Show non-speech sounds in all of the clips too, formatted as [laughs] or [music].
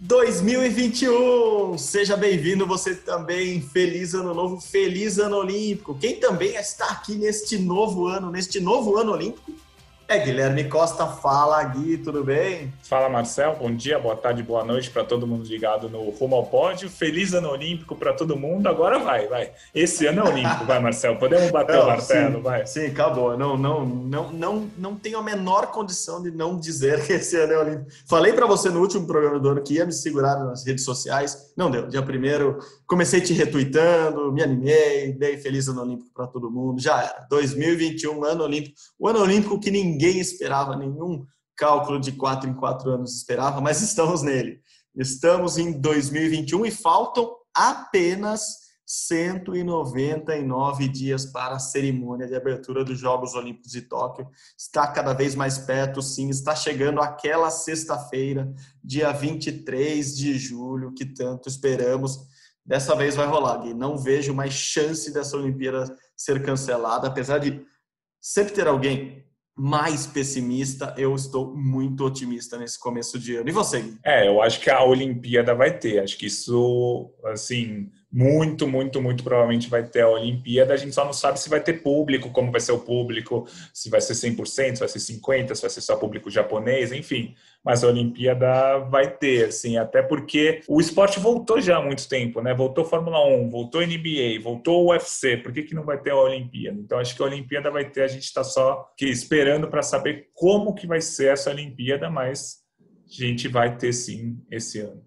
2021. Seja bem-vindo você também. Feliz ano novo, feliz ano olímpico. Quem também está aqui neste novo ano, neste novo ano olímpico, é Guilherme Costa. Fala, Gui, tudo bem? Fala, Marcel. Bom dia, boa tarde, boa noite para todo mundo ligado no Rumo ao Pódio. Feliz ano olímpico para todo mundo. Agora vai, vai. Esse ano é olímpico, vai, Marcel. Podemos bater não, o martelo, sim, vai. Sim, acabou. Não, não, não, não, não tenho a menor condição de não dizer que esse ano é olímpico. Falei para você no último programa do ano que ia me segurar nas redes sociais. Não deu. Dia primeiro, comecei te retweetando, me animei, dei feliz ano olímpico para todo mundo. Já era. 2021, ano olímpico. O ano olímpico que ninguém ninguém esperava, nenhum cálculo de quatro em quatro anos esperava, mas estamos nele. Estamos em 2021 e faltam apenas 199 dias para a cerimônia de abertura dos Jogos Olímpicos de Tóquio. Está cada vez mais perto, sim, está chegando aquela sexta-feira, dia 23 de julho, que tanto esperamos. Dessa vez vai rolar, Gui. Não vejo mais chance dessa Olimpíada ser cancelada, apesar de sempre ter alguém mais pessimista, eu estou muito otimista nesse começo de ano. E você? É, eu acho que a Olimpíada vai ter. Acho que isso, assim, muito, muito, muito provavelmente vai ter a Olimpíada. A gente só não sabe se vai ter público, como vai ser o público, se vai ser 100%, se vai ser 50%, se vai ser só público japonês, enfim. Mas a Olimpíada vai ter, assim, até porque o esporte voltou já há muito tempo, né? Voltou Fórmula 1, voltou NBA, voltou UFC. Por que, que não vai ter a Olimpíada? Então, acho que a Olimpíada vai ter. A gente está só aqui esperando para saber como que vai ser essa Olimpíada, mas a gente vai ter sim esse ano.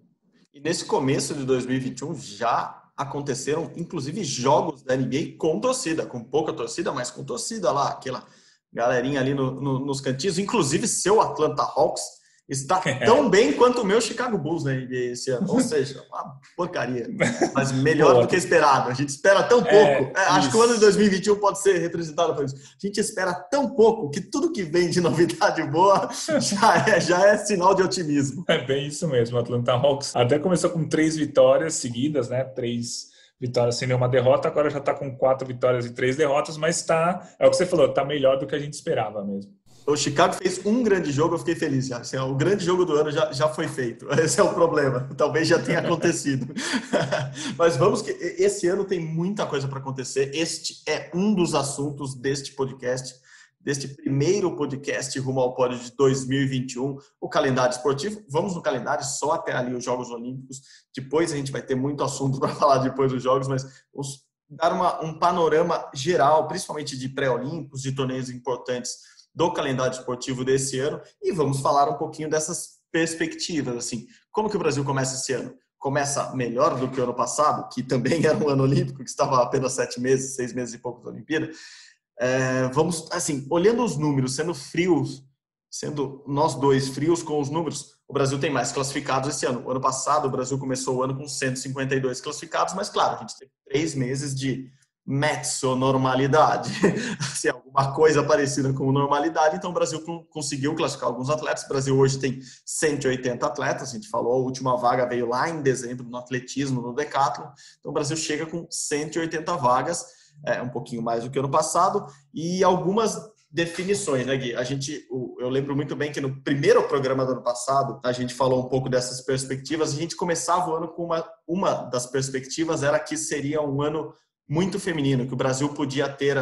E nesse começo de 2021 já aconteceram, inclusive, jogos da NBA com torcida, com pouca torcida, mas com torcida lá, aquela galerinha ali no, no, nos cantinhos, inclusive seu Atlanta Hawks está [laughs] tão bem quanto o meu Chicago Bulls na NBA esse ano. Ou seja, uma porcaria. Mas melhor do que esperado. A gente espera tão é, pouco. É, acho que o ano de 2021 pode ser representado por isso. A gente espera tão pouco que tudo que vem de novidade boa [laughs] já é, já é sinal de otimismo. É bem isso mesmo. O Atlanta Hawks até começou com três vitórias seguidas, né? Três vitórias sem nenhuma derrota, agora já está com quatro vitórias e três derrotas, mas está, é o que você falou, está melhor do que a gente esperava mesmo. O Chicago fez um grande jogo, eu fiquei feliz já. Assim, o grande jogo do ano já, já foi feito. [laughs] Esse é o problema. [laughs] Talvez já tenha acontecido. [laughs] Mas vamos que esse ano tem muita coisa para acontecer. Este é um dos assuntos deste podcast, deste primeiro podcast rumo ao pódio de 2021, o calendário esportivo. Vamos no calendário só até ali os Jogos Olímpicos. Depois a gente vai ter muito assunto para falar depois dos Jogos, mas vamos dar uma, um panorama geral, principalmente de pré-olímpicos, de torneios importantes do calendário esportivo desse ano e vamos falar um pouquinho dessas perspectivas, assim, como que o Brasil começa esse ano? Começa melhor do que o ano passado, que também era um ano olímpico, que estava apenas sete meses, seis meses e pouco da Olimpíada. É, vamos, assim, olhando os números, sendo frios, sendo nós dois frios com os números, o Brasil tem mais classificados esse ano. O ano passado, o Brasil começou o ano com 152 classificados, mas claro, a gente teve três meses de mezzo-normalidade, [laughs] se é alguma coisa parecida com normalidade, então o Brasil conseguiu classificar alguns atletas. O Brasil hoje tem 180 atletas, a gente falou, a última vaga veio lá em dezembro no atletismo, no decathlon. Então o Brasil chega com 180 vagas, é um pouquinho mais do que ano passado, e algumas definições, né, Gui? A gente, eu lembro muito bem que no primeiro programa do ano passado, a gente falou um pouco dessas perspectivas, a gente começava o ano com uma, uma das perspectivas era que seria um ano muito feminino, que o Brasil podia ter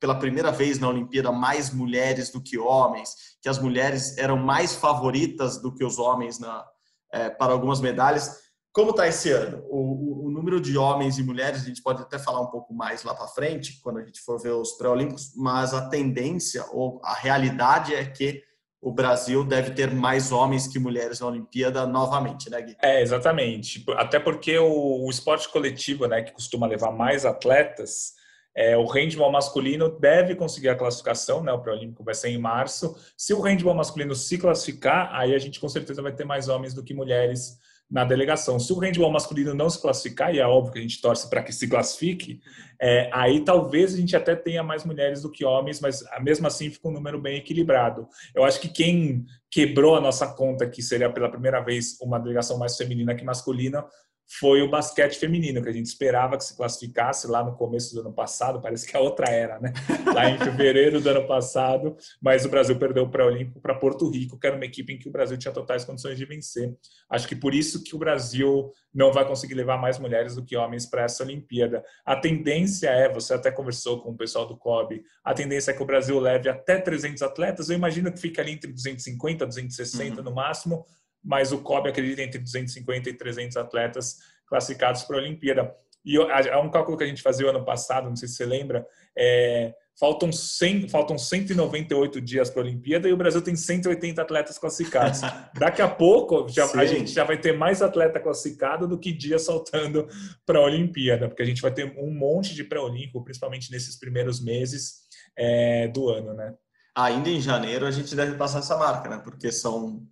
pela primeira vez na Olimpíada mais mulheres do que homens, que as mulheres eram mais favoritas do que os homens na, é, para algumas medalhas. Como está esse ano? O, o, o, número de homens e mulheres, a gente pode até falar um pouco mais lá para frente, quando a gente for ver os pré-olímpicos, mas a tendência ou a realidade é que o Brasil deve ter mais homens que mulheres na Olimpíada novamente, né, Gui? É, exatamente. Até porque o, o esporte coletivo, né, que costuma levar mais atletas, é, o handball masculino deve conseguir a classificação, né? O pré-olímpico vai ser em março. Se o handball masculino se classificar, aí a gente com certeza vai ter mais homens do que mulheres na delegação. Se o handball masculino não se classificar, e é óbvio que a gente torce para que se classifique, é, aí talvez a gente até tenha mais mulheres do que homens, mas mesmo assim fica um número bem equilibrado. Eu acho que quem quebrou a nossa conta, que seria pela primeira vez uma delegação mais feminina que masculina, foi o basquete feminino, que a gente esperava que se classificasse lá no começo do ano passado, parece que é outra era, né? [laughs] Lá em fevereiro do ano passado, mas o Brasil perdeu para o Olímpico para Porto Rico, que era uma equipe em que o Brasil tinha totais condições de vencer. Acho que por isso que o Brasil não vai conseguir levar mais mulheres do que homens para essa Olimpíada. A tendência é, você até conversou com o pessoal do COB, a tendência é que o Brasil leve até 300 atletas, eu imagino que fica ali entre 250, 260 uhum. no máximo, mas o COB acredita entre 250 e 300 atletas classificados para a Olimpíada. E é um cálculo que a gente fazia o ano passado, não sei se você lembra, é, faltam, 100, faltam 198 dias para a Olimpíada e o Brasil tem 180 atletas classificados. [laughs] Daqui a pouco já, a gente já vai ter mais atleta classificado do que dias faltando para a Olimpíada, porque a gente vai ter um monte de pré-olímpico, principalmente nesses primeiros meses é, do ano, né? Ainda em janeiro a gente deve passar essa marca, né? Porque são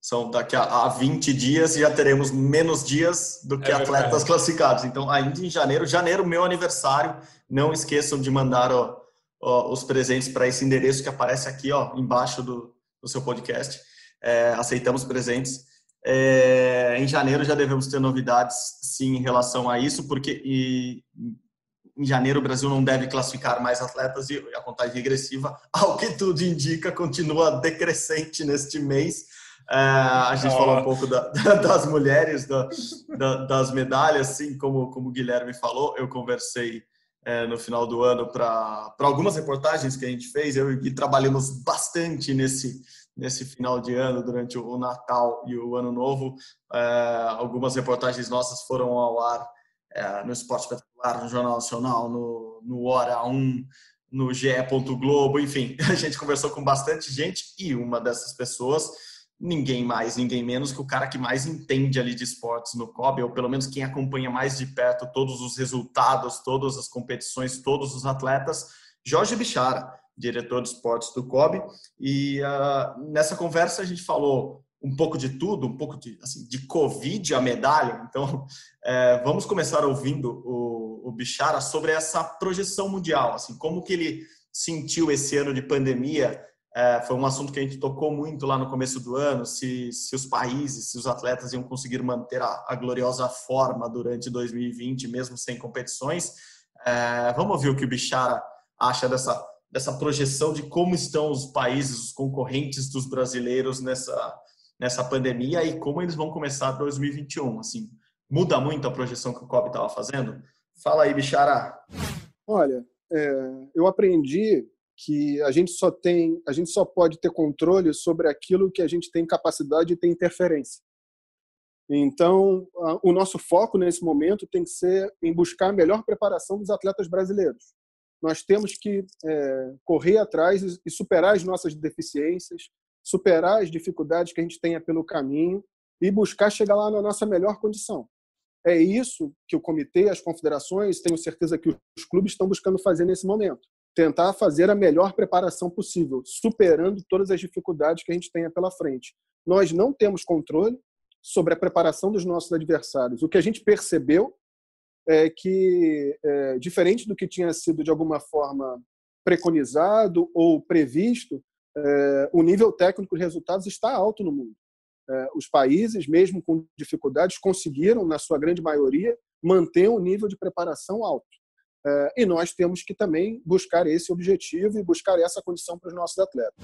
são daqui a, a 20 dias e já teremos menos dias do que é atletas classificados. Então, ainda em janeiro, janeiro, meu aniversário, não esqueçam de mandar ó, ó, os presentes para esse endereço que aparece aqui ó, embaixo do, do seu podcast. É, aceitamos presentes. É, em janeiro já devemos ter novidades, sim, em relação a isso, porque e, em janeiro o Brasil não deve classificar mais atletas e a contagem regressiva, [laughs] ao que tudo indica, continua decrescente neste mês a gente oh. falou um pouco da, das mulheres, da, da, das medalhas, assim como, como o Guilherme falou. Eu conversei é, no final do ano para algumas reportagens que a gente fez. Eu e o Gui trabalhamos bastante nesse, nesse final de ano, durante o Natal e o Ano Novo. É, algumas reportagens nossas foram ao ar é, no Esporte Espetacular, no Jornal Nacional, no, no Hora 1, no GE. Globo, enfim, [laughs] a gente conversou com bastante gente e uma dessas pessoas ninguém mais, ninguém menos que o cara que mais entende ali de esportes no COB, ou pelo menos quem acompanha mais de perto todos os resultados, todas as competições, todos os atletas, Jorge Bichara, diretor de esportes do COB. E uh, nessa conversa a gente falou um pouco de tudo, um pouco de, assim, de Covid, a medalha. Então, [laughs] é, vamos começar ouvindo o, o Bichara sobre essa projeção mundial, assim, como que ele sentiu esse ano de pandemia é, foi um assunto que a gente tocou muito lá no começo do ano, se, se os países, se os atletas iam conseguir manter a, a gloriosa forma durante 2020, mesmo sem competições. É, vamos ouvir o que o Bichara acha dessa, dessa projeção de como estão os países, os concorrentes dos brasileiros nessa, nessa pandemia e como eles vão começar 2021. Assim, muda muito a projeção que o COB estava fazendo? Fala aí, Bichara. Olha, é, eu aprendi que a gente só tem, a gente só pode ter controle sobre aquilo que a gente tem capacidade de ter interferência. Então, o nosso foco nesse momento tem que ser em buscar a melhor preparação dos atletas brasileiros. Nós temos que é, correr atrás e superar as nossas deficiências, superar as dificuldades que a gente tenha pelo caminho e buscar chegar lá na nossa melhor condição. É isso que o comitê, as confederações, tenho certeza que os clubes estão buscando fazer nesse momento tentar fazer a melhor preparação possível, superando todas as dificuldades que a gente tenha pela frente. Nós não temos controle sobre a preparação dos nossos adversários. O que a gente percebeu é que, é, diferente do que tinha sido de alguma forma preconizado ou previsto, é, o nível técnico de resultados está alto no mundo. É, os países, mesmo com dificuldades, conseguiram, na sua grande maioria, manter um nível de preparação alto. É, e nós temos que também buscar esse objetivo e buscar essa condição para os nossos atletas.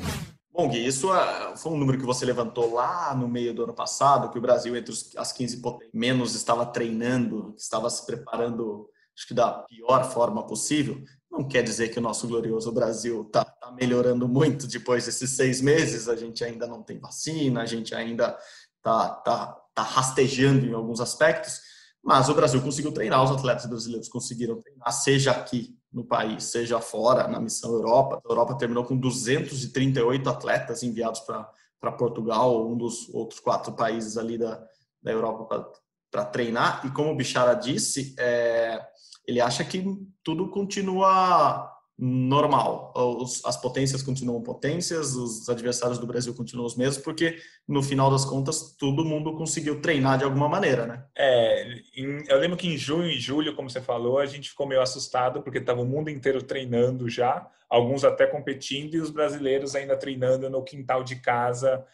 Bom, Gui, isso é, foi um número que você levantou lá no meio do ano passado, que o Brasil, entre as 15 potências, menos estava treinando, estava se preparando, acho que da pior forma possível. Não quer dizer que o nosso glorioso Brasil está tá melhorando muito depois desses seis meses. A gente ainda não tem vacina, a gente ainda está tá, tá rastejando em alguns aspectos mas o Brasil conseguiu treinar, os atletas brasileiros conseguiram treinar, seja aqui no país, seja fora, na missão Europa. A Europa terminou com 238 atletas enviados para Portugal, um dos outros quatro países ali da, da Europa para treinar. E como o Bichara disse, é, ele acha que tudo continua normal. Os, as potências continuam potências, os adversários do Brasil continuam os mesmos, porque no final das contas todo mundo conseguiu treinar de alguma maneira, né? É, em, eu lembro que em junho e julho, como você falou, a gente ficou meio assustado porque estava o mundo inteiro treinando já, alguns até competindo e os brasileiros ainda treinando no quintal de casa.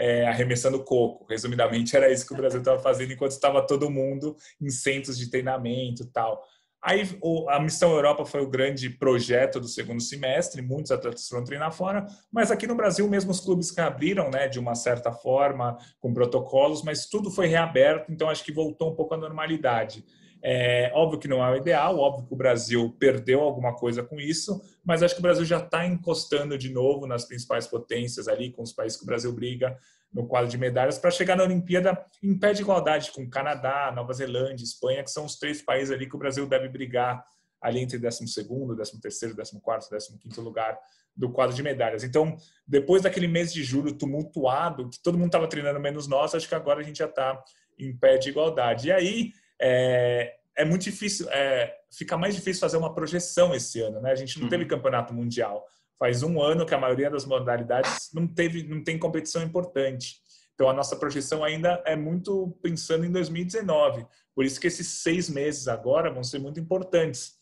É, arremessando coco. Resumidamente, era isso que o Brasil estava fazendo enquanto estava todo mundo em centros de treinamento tal. Aí a Missão Europa foi o grande projeto do segundo semestre, muitos atletas foram treinar fora, mas aqui no Brasil mesmo os clubes que abriram, né, de uma certa forma, com protocolos, mas tudo foi reaberto, então acho que voltou um pouco à normalidade. É, óbvio que não é o ideal, óbvio que o Brasil perdeu alguma coisa com isso, mas acho que o Brasil já está encostando de novo nas principais potências ali, com os países que o Brasil briga no quadro de medalhas para chegar na Olimpíada em pé de igualdade com Canadá, Nova Zelândia, Espanha, que são os três países ali que o Brasil deve brigar ali entre 12 º 13º, 14º, 15º lugar do quadro de medalhas. Então, depois daquele mês de julho tumultuado, que todo mundo estava treinando menos nós, acho que agora a gente já está em pé de igualdade. E aí é, é muito difícil, é, fica mais difícil fazer uma projeção esse ano, né? A gente não uhum. teve campeonato mundial. Faz um ano que a maioria das modalidades não teve, não tem competição importante. Então a nossa projeção ainda é muito pensando em 2019. Por isso que esses seis meses agora vão ser muito importantes.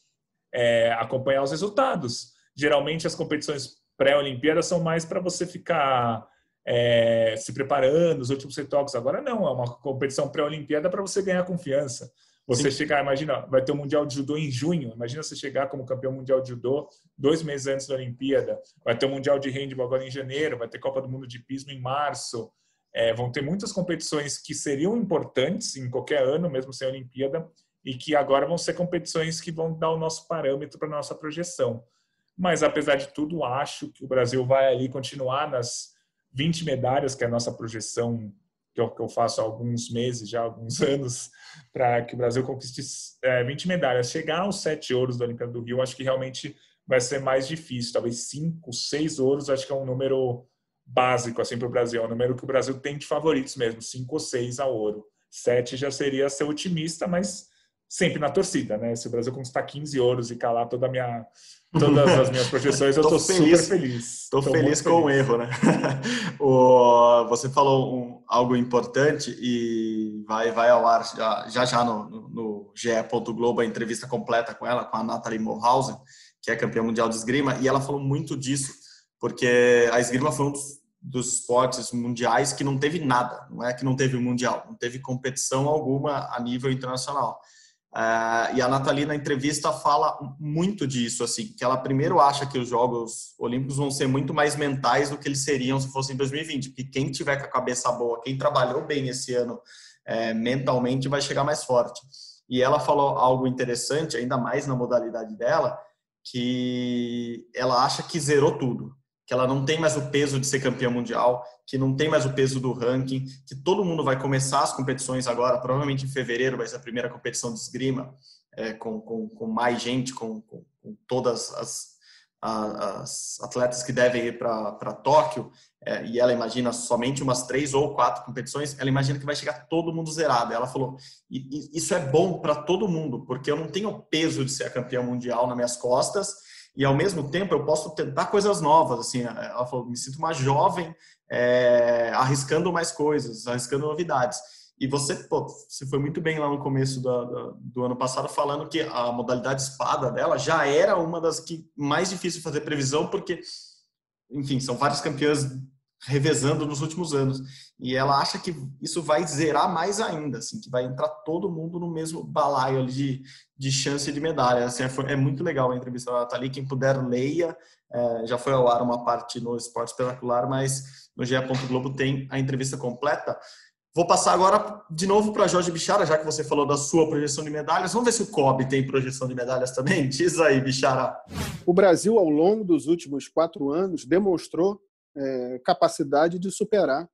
É, acompanhar os resultados. Geralmente as competições pré-Olimpíadas são mais para você ficar é, se preparando, os últimos retoques. Agora não, é uma competição pré-Olimpíada para você ganhar confiança. Você Sim. chegar, imagina, vai ter o um Mundial de Judô em junho. Imagina você chegar como campeão mundial de judô dois meses antes da Olimpíada. Vai ter o Mundial de Handball agora em janeiro. Vai ter Copa do Mundo de Pismo em março. É, vão ter muitas competições que seriam importantes em qualquer ano, mesmo sem Olimpíada, e que agora vão ser competições que vão dar o nosso parâmetro para nossa projeção. Mas apesar de tudo, acho que o Brasil vai ali continuar nas 20 medalhas, que é a nossa projeção que eu, que eu faço há alguns meses, já há alguns [laughs] anos, para que o Brasil conquiste é, 20 medalhas. Chegar aos sete ouros da Olimpíada do Rio, acho que realmente vai ser mais difícil. Talvez cinco, seis ouros, acho que é um número básico assim para o Brasil. É um número que o Brasil tem de favoritos mesmo, cinco ou seis a ouro. Sete já seria ser otimista, mas sempre na torcida, né? Se o Brasil conquistar 15 ouros e calar toda a minha [laughs] todas as minhas projeções, eu estou super feliz. Estou feliz com o erro, né? [laughs] o, você falou um, algo importante e vai, vai ao ar já já, já no, no, no GE. Globo a entrevista completa com ela, com a Nathalie Mohausen, que é campeã mundial de esgrima, e ela falou muito disso, porque a esgrima foi um dos, dos esportes mundiais que não teve nada, não é que não teve mundial, não teve competição alguma a nível internacional. Uh, e a Nathalie, na entrevista, fala muito disso, assim, que ela primeiro acha que os Jogos Olímpicos vão ser muito mais mentais do que eles seriam se fossem em 2020, porque quem tiver com a cabeça boa, quem trabalhou bem esse ano é, mentalmente, vai chegar mais forte. E ela falou algo interessante, ainda mais na modalidade dela, que ela acha que zerou tudo que ela não tem mais o peso de ser campeã mundial, que não tem mais o peso do ranking, que todo mundo vai começar as competições agora, provavelmente em fevereiro vai ser a primeira competição de esgrima, é, com, com, com, mais gente, com, com, todas as, as, atletas que devem ir para Tóquio, é, e ela imagina somente umas três ou quatro competições, ela imagina que vai chegar todo mundo zerado. Ela falou: isso é bom para todo mundo, porque eu não tenho o peso de ser a campeã mundial nas minhas costas e ao mesmo tempo eu posso tentar coisas novas. Assim, ela falou, me sinto uma jovem é, arriscando mais coisas, arriscando novidades. E você, pô, você foi muito bem lá no começo do, do ano passado falando que a modalidade espada dela já era uma das que mais difícil fazer previsão, porque, enfim, são vários campeões revezando nos últimos anos. E ela acha que isso vai zerar mais ainda, assim, que vai entrar todo mundo no mesmo balaio de, de chance de medalha. Assim, é, é muito legal a entrevista da Nathalie, quem puder leia, é, já foi ao ar uma parte no Esporte Espetacular, mas no GE. Globo tem a entrevista completa. Vou passar agora de novo para Jorge Bichara, já que você falou da sua projeção de medalhas. Vamos ver se o COB tem projeção de medalhas também? [laughs] Diz aí, Bichara. O Brasil, ao longo dos últimos quatro anos, demonstrou é, capacidade de superar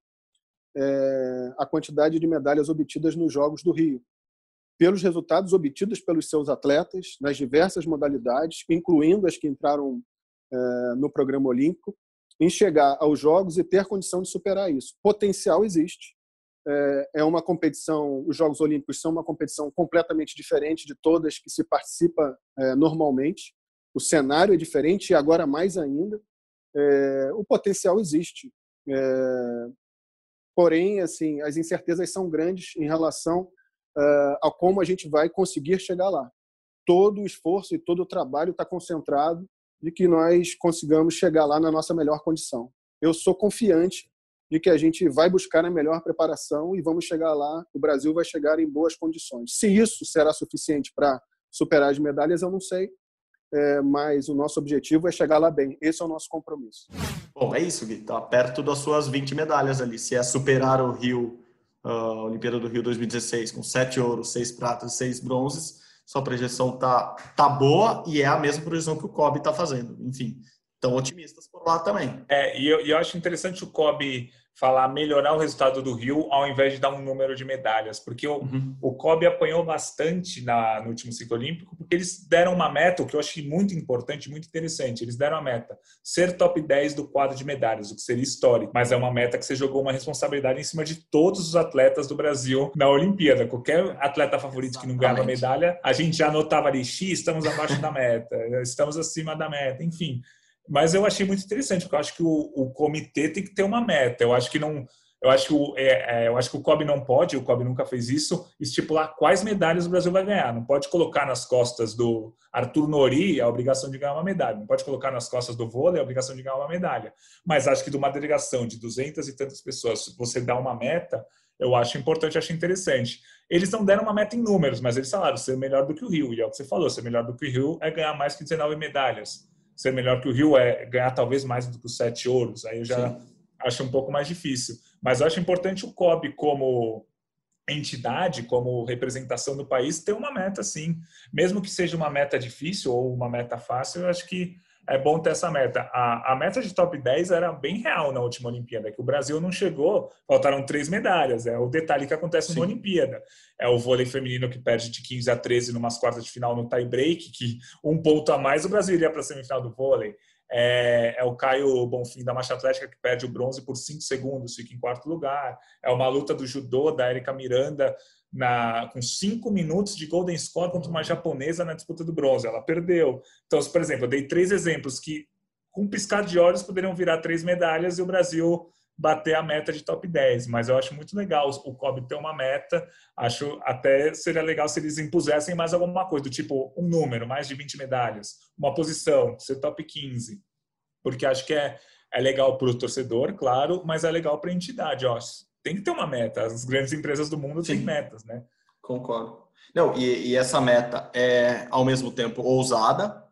é, a quantidade de medalhas obtidas nos Jogos do Rio, pelos resultados obtidos pelos seus atletas nas diversas modalidades, incluindo as que entraram é, no programa olímpico, em chegar aos Jogos e ter condição de superar isso. Potencial existe. É, uma competição, os Jogos Olímpicos são uma competição completamente diferente de todas que se participa normalmente. o cenário é diferente e agora mais ainda. É, o potencial existe. É, porém, assim, as incertezas são grandes em relação uh, a como a gente vai conseguir chegar lá. Todo o esforço e todo o trabalho está concentrado de que nós consigamos chegar lá na nossa melhor condição. Eu sou confiante de que a gente vai buscar a melhor preparação e vamos chegar lá, o Brasil vai chegar em boas condições. Se isso será suficiente para superar as medalhas, eu não sei, é, mas o nosso objetivo é chegar lá bem. Esse é o nosso compromisso. Bom, é isso, Gui. Está perto das suas 20 medalhas ali. Se é superar o Rio, a Olimpíada do Rio 2016, com sete ouros, seis pratas, seis bronzes, sua projeção tá, tá boa e é a mesma projeção que o Kobe está fazendo. Enfim, estão otimistas por lá também. É, e eu, e eu acho interessante o Kobe falar melhorar o resultado do Rio ao invés de dar um número de medalhas, porque o, uhum. o Kobe apanhou bastante na, no último ciclo olímpico, porque eles deram uma meta, o que eu achei muito importante, muito interessante, eles deram a meta, ser top 10 do quadro de medalhas, o que seria histórico, mas é uma meta que você jogou uma responsabilidade em cima de todos os atletas do Brasil na Olimpíada, qualquer atleta favorito que não ganhava medalha, a gente já anotava ali, X, estamos abaixo da meta, estamos acima da meta, enfim, mas eu achei muito interessante, porque eu acho que o, o comitê tem que ter uma meta. Eu acho que não. Eu acho que, o, é, é, eu acho que o COB não pode, o COB nunca fez isso, estipular quais medalhas o Brasil vai ganhar. Não pode colocar nas costas do Arthur Nori a obrigação de ganhar uma medalha. Não pode colocar nas costas do vôlei a obrigação de ganhar uma medalha. Mas acho que de uma delegação de duzentas e tantas pessoas, você dá uma meta, eu acho importante, acho interessante. Eles não deram uma meta em números, mas eles falaram ser melhor do que o Rio. E é o que você falou, ser melhor do que o Rio é ganhar mais que 19 medalhas ser melhor que o Rio é ganhar talvez mais do que os sete ouros. Aí eu já Sim. acho um pouco mais difícil. Mas eu acho importante o COB como entidade, como representação do país, ter uma meta, sim. Mesmo que seja uma meta difícil ou uma meta fácil, eu acho que é bom ter essa meta. A, a meta de top 10 era bem real na última Olimpíada, que o Brasil não chegou, faltaram três medalhas. É o detalhe que acontece Sim. na Olimpíada. É o vôlei feminino que perde de 15 a 13 numas quartas de final no tie break, que um ponto a mais o Brasil iria para a semifinal do vôlei. É, é, o Caio Bonfim da marcha atlética que perde o bronze por 5 segundos, fica em quarto lugar. É uma luta do judô da Erika Miranda na, com cinco minutos de golden score contra uma japonesa na disputa do bronze. Ela perdeu. Então, por exemplo, eu dei três exemplos que, com um piscar de olhos, poderiam virar três medalhas e o Brasil bater a meta de top 10. Mas eu acho muito legal o COB ter uma meta. Acho até seria legal se eles impusessem mais alguma coisa, do tipo um número, mais de 20 medalhas, uma posição, ser top 15. Porque acho que é, é legal para o torcedor, claro, mas é legal para a entidade. Ó, tem que ter uma meta. As grandes empresas do mundo Sim. têm metas, né? Concordo. Não, e, e, essa meta é ao mesmo tempo ousada,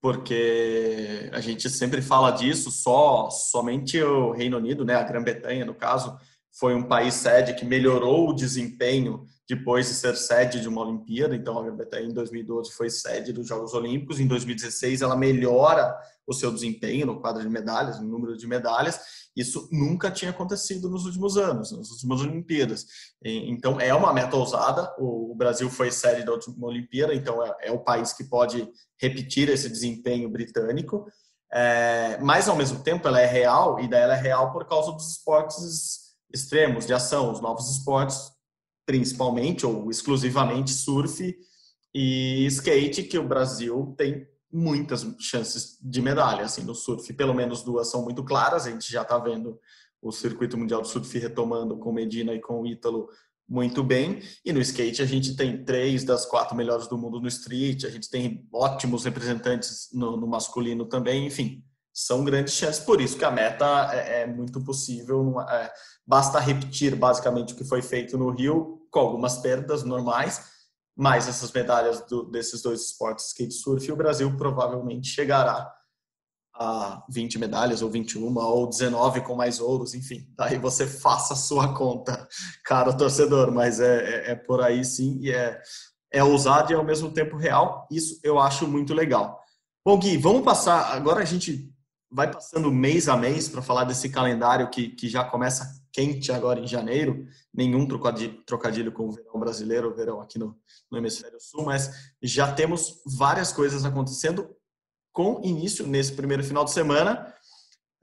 porque a gente sempre fala disso, só somente o Reino Unido, né, a Grã-Bretanha no caso, foi um país sede que melhorou o desempenho depois de ser sede de uma Olimpíada. Então, a Grã-Bretanha em 2012 foi sede dos Jogos Olímpicos. Em 2016, ela melhora o seu desempenho no quadro de medalhas, no número de medalhas. Isso nunca tinha acontecido nos últimos anos, nas últimas Olimpíadas. Então, é uma meta ousada. O Brasil foi sede da última Olimpíada, então é, é o país que pode repetir esse desempenho britânico. É, mas, ao mesmo tempo, ela é real, e daí ela é real por causa dos esportes extremos de ação, os novos esportes principalmente ou exclusivamente surf e skate, que o Brasil tem muitas chances de medalha. Assim, no surf, pelo menos duas são muito claras. A gente já está vendo o circuito mundial do surf retomando com Medina e com Ítalo muito bem. E no skate a gente tem três das quatro melhores do mundo no street. A gente tem ótimos representantes no, no masculino também. Enfim, são grandes chances. Por isso que a meta é, é muito possível. É, basta repetir basicamente o que foi feito no Rio, com algumas perdas normais, mais essas medalhas do, desses dois esportes, skate surf, o Brasil provavelmente chegará a 20 medalhas, ou 21, ou 19 com mais ouros, enfim. Aí você faça a sua conta, cara torcedor, mas é, é, é por aí sim, e é, é ousado e ao mesmo tempo real. Isso eu acho muito legal. Bom, Gui, vamos passar. Agora a gente vai passando mês a mês para falar desse calendário que, que já começa quente agora em janeiro. Nenhum trocadilho, com o verão brasileiro, o verão aqui no, no Hemisfério Sul, mas já temos várias coisas acontecendo com início nesse primeiro final de semana.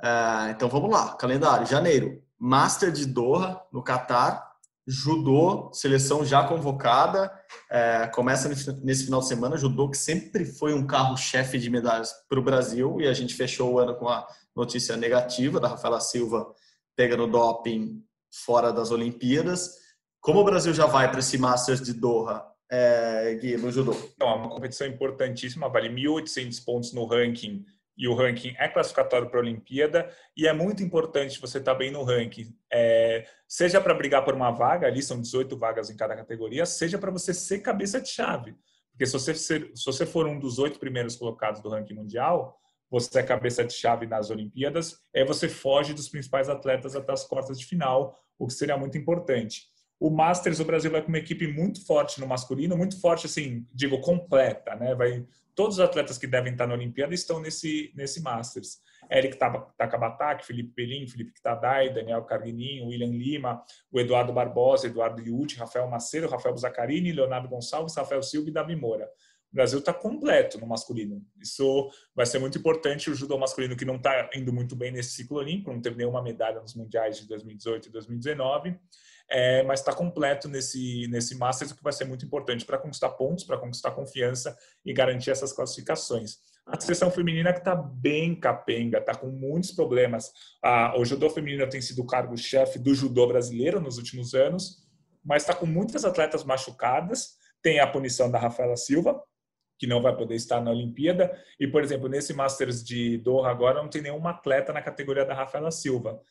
Uh, então vamos lá, calendário, janeiro, Master de Doha, no Catar, judô, seleção já convocada, é, começa nesse final de semana, judô que sempre foi um carro-chefe de medalhas para o Brasil e a gente fechou o ano com a notícia negativa da Rafaela Silva pegando doping fora das Olimpíadas. Como o Brasil já vai para esse Masters de Doha, é, Gui, no judô? Então, é uma competição importantíssima, vale 1.800 pontos no ranking e o ranking é classificatório para a Olimpíada e é muito importante você estar bem no ranking, é, seja para brigar por uma vaga, ali são 18 vagas em cada categoria, seja para você ser cabeça de chave. Porque se você, ser, se você for um dos oito primeiros colocados do ranking mundial, você é cabeça de chave nas Olimpíadas, aí você foge dos principais atletas até as quartas de final, o que seria muito importante. O Masters, o Brasil vai com uma equipe muito forte no masculino, muito forte, assim, digo, completa, né? Vai todos os atletas que devem estar na Olimpíada estão nesse, nesse Masters. Eric Takabatak, Felipe Pelim, Felipe Kitadai, Daniel Carguininho, William Lima, o Eduardo Barbosa, Eduardo Yuti, Rafael Macedo, Rafael Buzacarini, Leonardo Gonçalves, Rafael Silva e Davi Moura. O Brasil está completo no masculino. Isso vai ser muito importante. O judô masculino que não está indo muito bem nesse ciclo olímpico, não teve nenhuma medalha nos mundiais de 2018 e 2019 é, mas está completo nesse, nesse Masters, o que vai ser muito importante para conquistar pontos, para conquistar confiança e garantir essas classificações. A seleção feminina que está bem capenga, está com muitos problemas. Ah, o judô feminino tem sido o cargo-chefe do judô brasileiro nos últimos anos, mas está com muitas atletas machucadas. Tem a punição da Rafaela Silva, que não vai poder estar na Olimpíada. E, por exemplo, nesse Masters de Doha agora não tem nenhuma atleta na categoria da Rafaela Silva.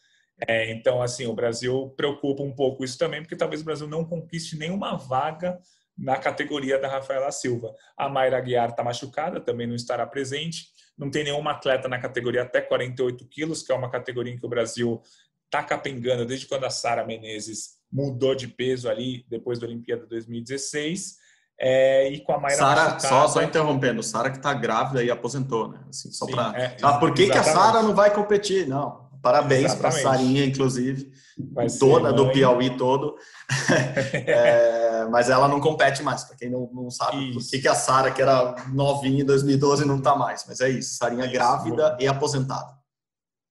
É, então, assim, o Brasil preocupa um pouco isso também, porque talvez o Brasil não conquiste nenhuma vaga na categoria da Rafaela Silva. A Mayra Guiar está machucada, também não estará presente. Não tem nenhuma atleta na categoria até 48 quilos, que é uma categoria em que o Brasil está capengando desde quando a Sara Menezes mudou de peso ali depois da Olimpíada 2016. É, e com a Mayra Sara, só, só interrompendo, Sara que está grávida e aposentou, né? Assim, só para. É, ah, por que, que a Sara não vai competir? Não, Parabéns para a Sarinha, inclusive, dona do Piauí todo. [laughs] é, mas ela não compete mais, para quem não, não sabe isso. por que, que a Sara, que era novinha em 2012, não está mais. Mas é isso, Sarinha isso. grávida e aposentada.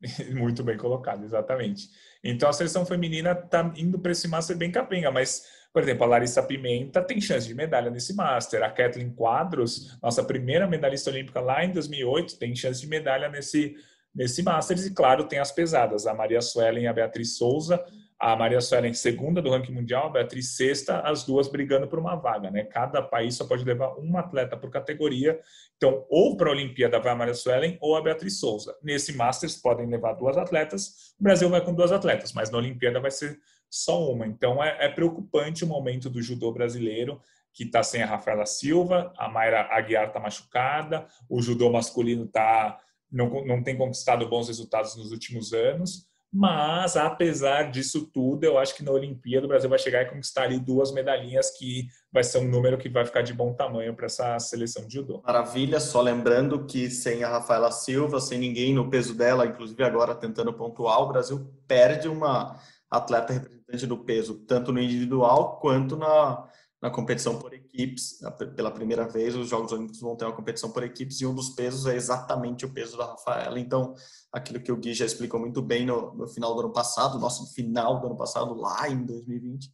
[laughs] Muito bem colocado, exatamente. Então a seleção feminina está indo para esse Master bem capenga, mas, por exemplo, a Larissa Pimenta tem chance de medalha nesse Master. A Kathleen Quadros, nossa primeira medalhista olímpica lá em 2008, tem chance de medalha nesse nesse Masters. E, claro, tem as pesadas, a Maria Suelen e a Beatriz Souza. A Maria Suelen, segunda do ranking mundial, a Beatriz sexta, as duas brigando por uma vaga. Né? Cada país só pode levar um atleta por categoria. Então, ou para a Olimpíada vai a Maria Suelen ou a Beatriz Souza. Nesse Masters podem levar duas atletas. O Brasil vai com duas atletas, mas na Olimpíada vai ser só uma. Então, é, é preocupante o momento do judô brasileiro que está sem a Rafaela Silva, a Mayra Aguiar está machucada, o judô masculino está não, não tem conquistado bons resultados nos últimos anos, mas apesar disso tudo, eu acho que na Olimpíada o Brasil vai chegar e conquistar ali duas medalhinhas que vai ser um número que vai ficar de bom tamanho para essa seleção de judô. Maravilha, só lembrando que sem a Rafaela Silva, sem ninguém no peso dela, inclusive agora tentando pontuar, o Brasil perde uma atleta representante do peso, tanto no individual quanto na, na competição por equipes. Pela primeira vez, os Jogos Olímpicos vão ter uma competição por equipes e um dos pesos é exatamente o peso da Rafaela. Então, aquilo que o Gui já explicou muito bem no, no final do ano passado, nosso final do ano passado, lá em 2020,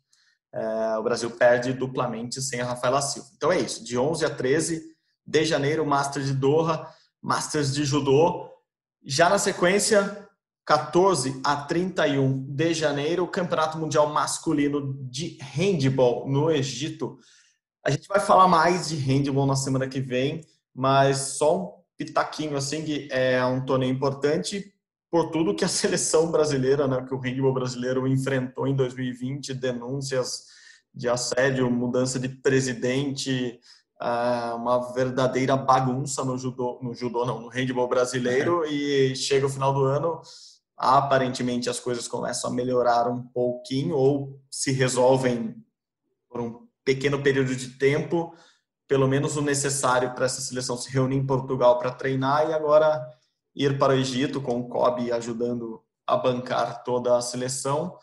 é, o Brasil perde duplamente sem a Rafaela Silva. Então é isso, de 11 a 13 de janeiro, Masters de Doha, Masters de Judô. Já na sequência, 14 a 31 de janeiro, o Campeonato Mundial Masculino de Handball no Egito. A gente vai falar mais de handball na semana que vem, mas só um pitaquinho assim que é um torneio importante por tudo que a [laughs] seleção brasileira, né, que o handball brasileiro enfrentou em 2020, denúncias de assédio, mudança de presidente, ah, uma verdadeira bagunça no judô, no judô não, no handball brasileiro e chega o final do ano aparentemente as coisas começam a melhorar um pouquinho ou se resolvem por um pequeno período de tempo, pelo menos o necessário para essa seleção se reunir em Portugal para treinar e agora ir para o Egito com o Kobe ajudando a bancar toda a seleção.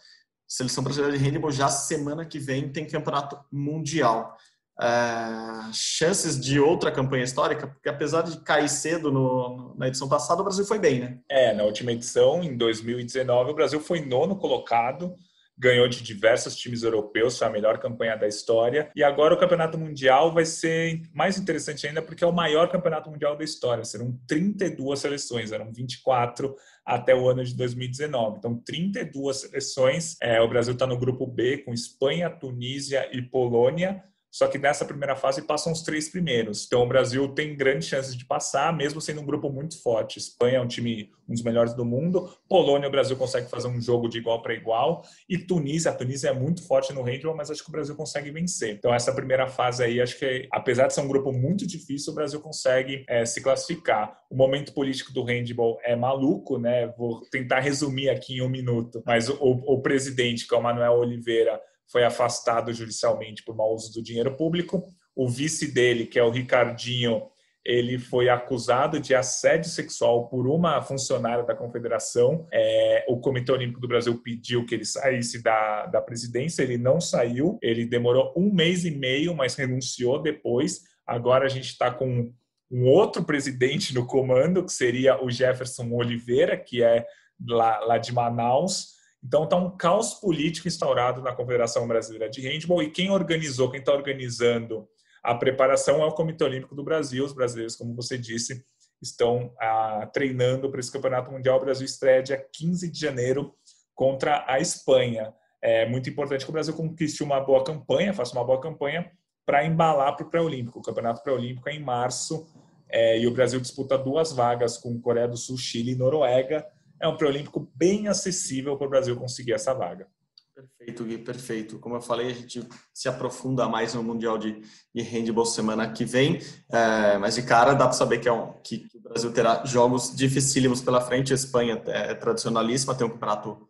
Seleção brasileira de handebol já semana que vem tem campeonato mundial. É, chances de outra campanha histórica, porque apesar de cair cedo no, na edição passada, o Brasil foi bem, né? É, na última edição, em 2019, o Brasil foi nono colocado. ganhou de diversos times europeus, foi a melhor campanha da história. E agora o Campeonato Mundial vai ser mais interessante ainda porque é o maior Campeonato Mundial da história. Serão 32 seleções, eram 24 até o ano de 2019. Então, 32 seleções. É, o Brasil está no grupo B com Espanha, Tunísia e Polônia. Só que nessa primeira fase passam os três primeiros. Então o Brasil tem grandes chances de passar, mesmo sendo um grupo muito forte. Espanha é um time um dos melhores do mundo. Polônia, o Brasil consegue fazer um jogo de igual para igual. E Tunísia, a Tunísia é muito forte no handball, mas acho que o Brasil consegue vencer. Então essa primeira fase aí, acho que apesar de ser um grupo muito difícil, o Brasil consegue é, se classificar. O momento político do handball é maluco, né? Vou tentar resumir aqui em um minuto. Mas o, o presidente, que é o Manuel Oliveira, foi afastado judicialmente por mau uso do dinheiro público. O vice dele, que é o Ricardinho, ele foi acusado de assédio sexual por uma funcionária da confederação. É, o Comitê Olímpico do Brasil pediu que ele saísse da, da presidência, ele não saiu. Ele demorou um mês e meio, mas renunciou depois. Agora a gente está com um outro presidente no comando, que seria o Jefferson Oliveira, que é lá, lá de Manaus. Então está um caos político instaurado na Confederação Brasileira de Handball e quem organizou, quem está organizando a preparação é o Comitê Olímpico do Brasil. Os brasileiros, como você disse, estão ah, treinando para esse Campeonato Mundial. O Brasil estreia dia 15 de janeiro contra a Espanha. É muito importante que o Brasil conquiste uma boa campanha, faça uma boa campanha para embalar para o pré-olímpico. O Campeonato Pré-Olímpico é em março é, e o Brasil disputa duas vagas com Coreia do Sul, Chile e Noruega é um pré-olímpico bem acessível para o Brasil conseguir essa vaga. Perfeito, Gui, perfeito. Como eu falei, a gente se aprofunda mais no Mundial de, de Handball semana que vem, é, mas de cara dá para saber que, é um, que, o Brasil terá jogos dificílimos pela frente. A Espanha é tradicionalíssima, tem um campeonato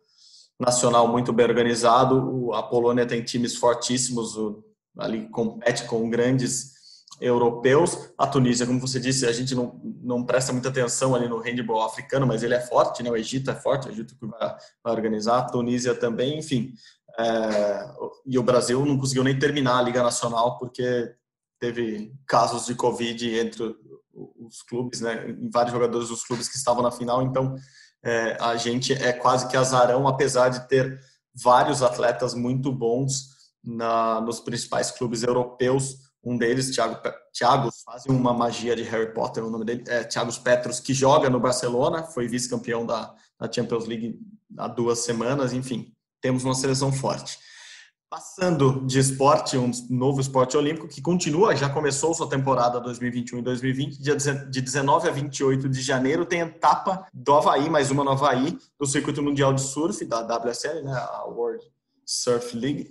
nacional muito bem organizado, a Polônia tem times fortíssimos, ali compete com grandes europeus. A Tunísia, como você disse, a gente não, não presta muita atenção ali no handball africano, mas ele é forte, né? O Egito é forte, o Egito que vai, vai organizar, a Tunísia também, enfim. É, e o Brasil não conseguiu nem terminar a Liga Nacional porque teve casos de Covid entre os clubes, né? Em vários jogadores dos clubes que estavam na final, então é, a gente é quase que azarão, apesar de ter vários atletas muito bons na, nos principais clubes europeus um deles, Thiago, Thiago faz uma magia de Harry Potter, o nome dele é Thiago Petros, que joga no Barcelona, foi vice-campeão da, da, Champions League há duas semanas, enfim, temos uma seleção forte. Passando de esporte, um novo esporte olímpico que continua, já começou sua temporada 2021 e 2020, de 19 a 28 de janeiro tem etapa do Havaí, mais uma no Havaí, do Circuito Mundial de Surf, da WSL, né, a World Surf League,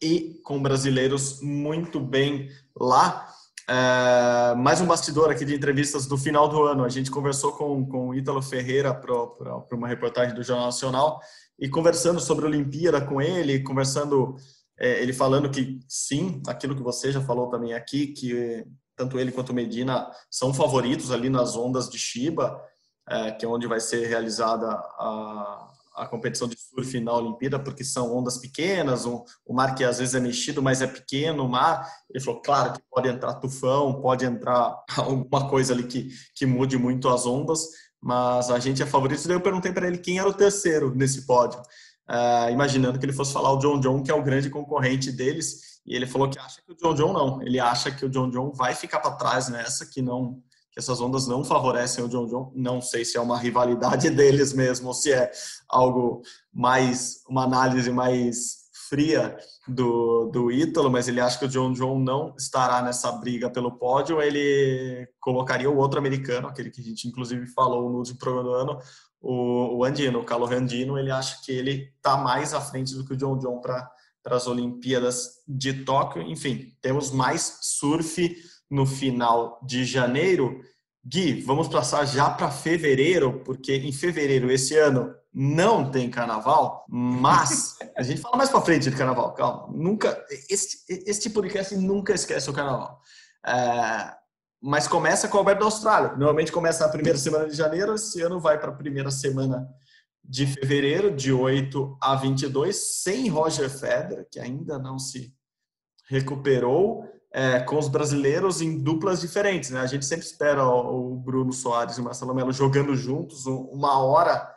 e com brasileiros muito bem lá. É, mais um bastidor aqui de entrevistas do final do ano. A gente conversou com, com o Ítalo Ferreira para uma reportagem do Jornal Nacional e conversando sobre a Olimpíada com ele, conversando, é, ele falando que sim, aquilo que você já falou também aqui, que tanto ele quanto Medina são favoritos ali nas ondas de Chiba, é, que é onde vai ser realizada a, a competição de surf na Olimpíada, porque são ondas pequenas, um, o mar que às vezes é mexido, mas é pequeno o mar. Ele falou, claro que pode entrar tufão, pode entrar [laughs] alguma coisa ali que, que mude muito as ondas, mas a gente é favorito. Daí eu perguntei para ele quem era o terceiro nesse pódio, uh, imaginando que ele fosse falar o John John, que é o grande concorrente deles, e ele falou que acha que o John John não, ele acha que o John John vai ficar para trás nessa, que não que essas ondas não favorecem o John John. Não sei se é uma rivalidade [laughs] deles mesmo ou se é algo mais, uma análise mais fria do, do Ítalo, mas ele acha que o John John não estará nessa briga pelo pódio. Ele colocaria o outro americano, aquele que a gente inclusive falou no último programa do ano, o, o Andino, o Carlo Andino. Ele acha que ele está mais à frente do que o John John para as Olimpíadas de Tóquio. Enfim, temos mais surf no final de janeiro. Gui, vamos passar já para fevereiro, porque em fevereiro esse ano não tem carnaval, mas [laughs] a gente fala mais para frente de carnaval, calma. Nunca, esse, esse podcast nunca esquece o carnaval. É, mas começa com o Alberto da Austrália. Normalmente começa na primeira semana de janeiro, esse ano vai para a primeira semana de fevereiro, de 8 a 22, sem Roger Federer, que ainda não se recuperou é, com os brasileiros em duplas diferentes. Né? A gente sempre espera o Bruno Soares e o Marcelo Melo jogando juntos uma hora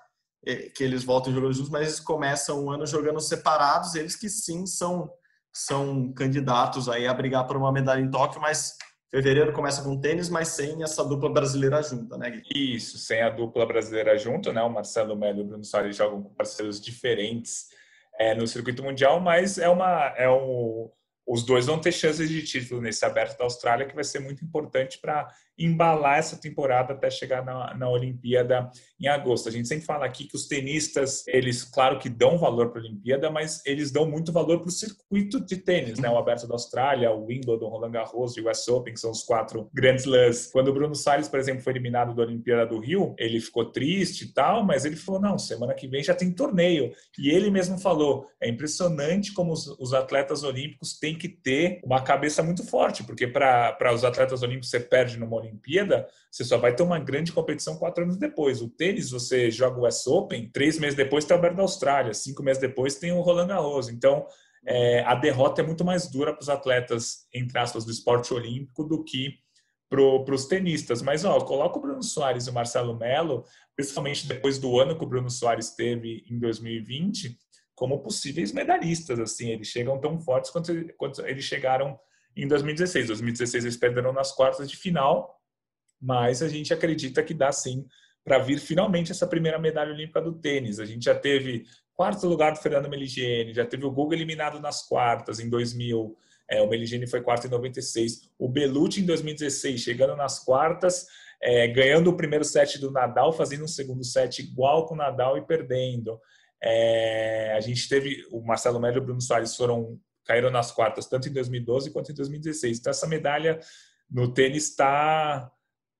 que eles voltam jogando juntos, mas eles começam o ano jogando separados, eles que sim são, são candidatos aí a brigar por uma medalha em Tóquio, mas fevereiro começa com tênis, mas sem essa dupla brasileira junta, né, Gui? Isso, sem a dupla brasileira junto, né? O Marcelo Melo e o Bruno Soares jogam com parceiros diferentes é, no circuito mundial, mas é uma é um, os dois vão ter chances de título nesse aberto da Austrália, que vai ser muito importante para embalar essa temporada até chegar na, na Olimpíada em agosto. A gente sempre fala aqui que os tenistas, eles, claro que dão valor para a Olimpíada, mas eles dão muito valor para o circuito de tênis, né? O Aberto da Austrália, o Wimbledon, o Roland Garros e o US Open, que são os quatro grandes lãs. Quando o Bruno Salles, por exemplo, foi eliminado da Olimpíada do Rio, ele ficou triste e tal, mas ele falou, não, semana que vem já tem torneio. E ele mesmo falou, é impressionante como os, os atletas olímpicos têm que ter uma cabeça muito forte, porque para os atletas olímpicos você perde numa Olimpíada, você só vai ter uma grande competição quatro anos depois. O tênis, você joga o US Open, três meses depois tem o Aberto da Austrália, cinco meses depois tem o Roland Garros. Então, é, a derrota é muito mais dura para os atletas, entre aspas, do esporte olímpico do que para os tenistas. Mas, ó, coloca o Bruno Soares e o Marcelo Melo, principalmente depois do ano que o Bruno Soares teve em 2020, como possíveis medalhistas. Assim, eles chegam tão fortes quanto, quanto eles chegaram em 2016. 2016 eles perderam nas quartas de final, mas a gente acredita que dá sim para vir finalmente essa primeira medalha olímpica do tênis. A gente já teve quarto lugar do Fernando Meligeni, já teve o Guga eliminado nas quartas em 2000, é, o Meligeni foi quarto em 96, o Belucci em 2016 chegando nas quartas, é, ganhando o primeiro set do Nadal, fazendo um segundo set igual com o Nadal e perdendo. É, a gente teve o Marcelo Melo e o Bruno Soares foram caíram nas quartas tanto em 2012 quanto em 2016. Então essa medalha no tênis está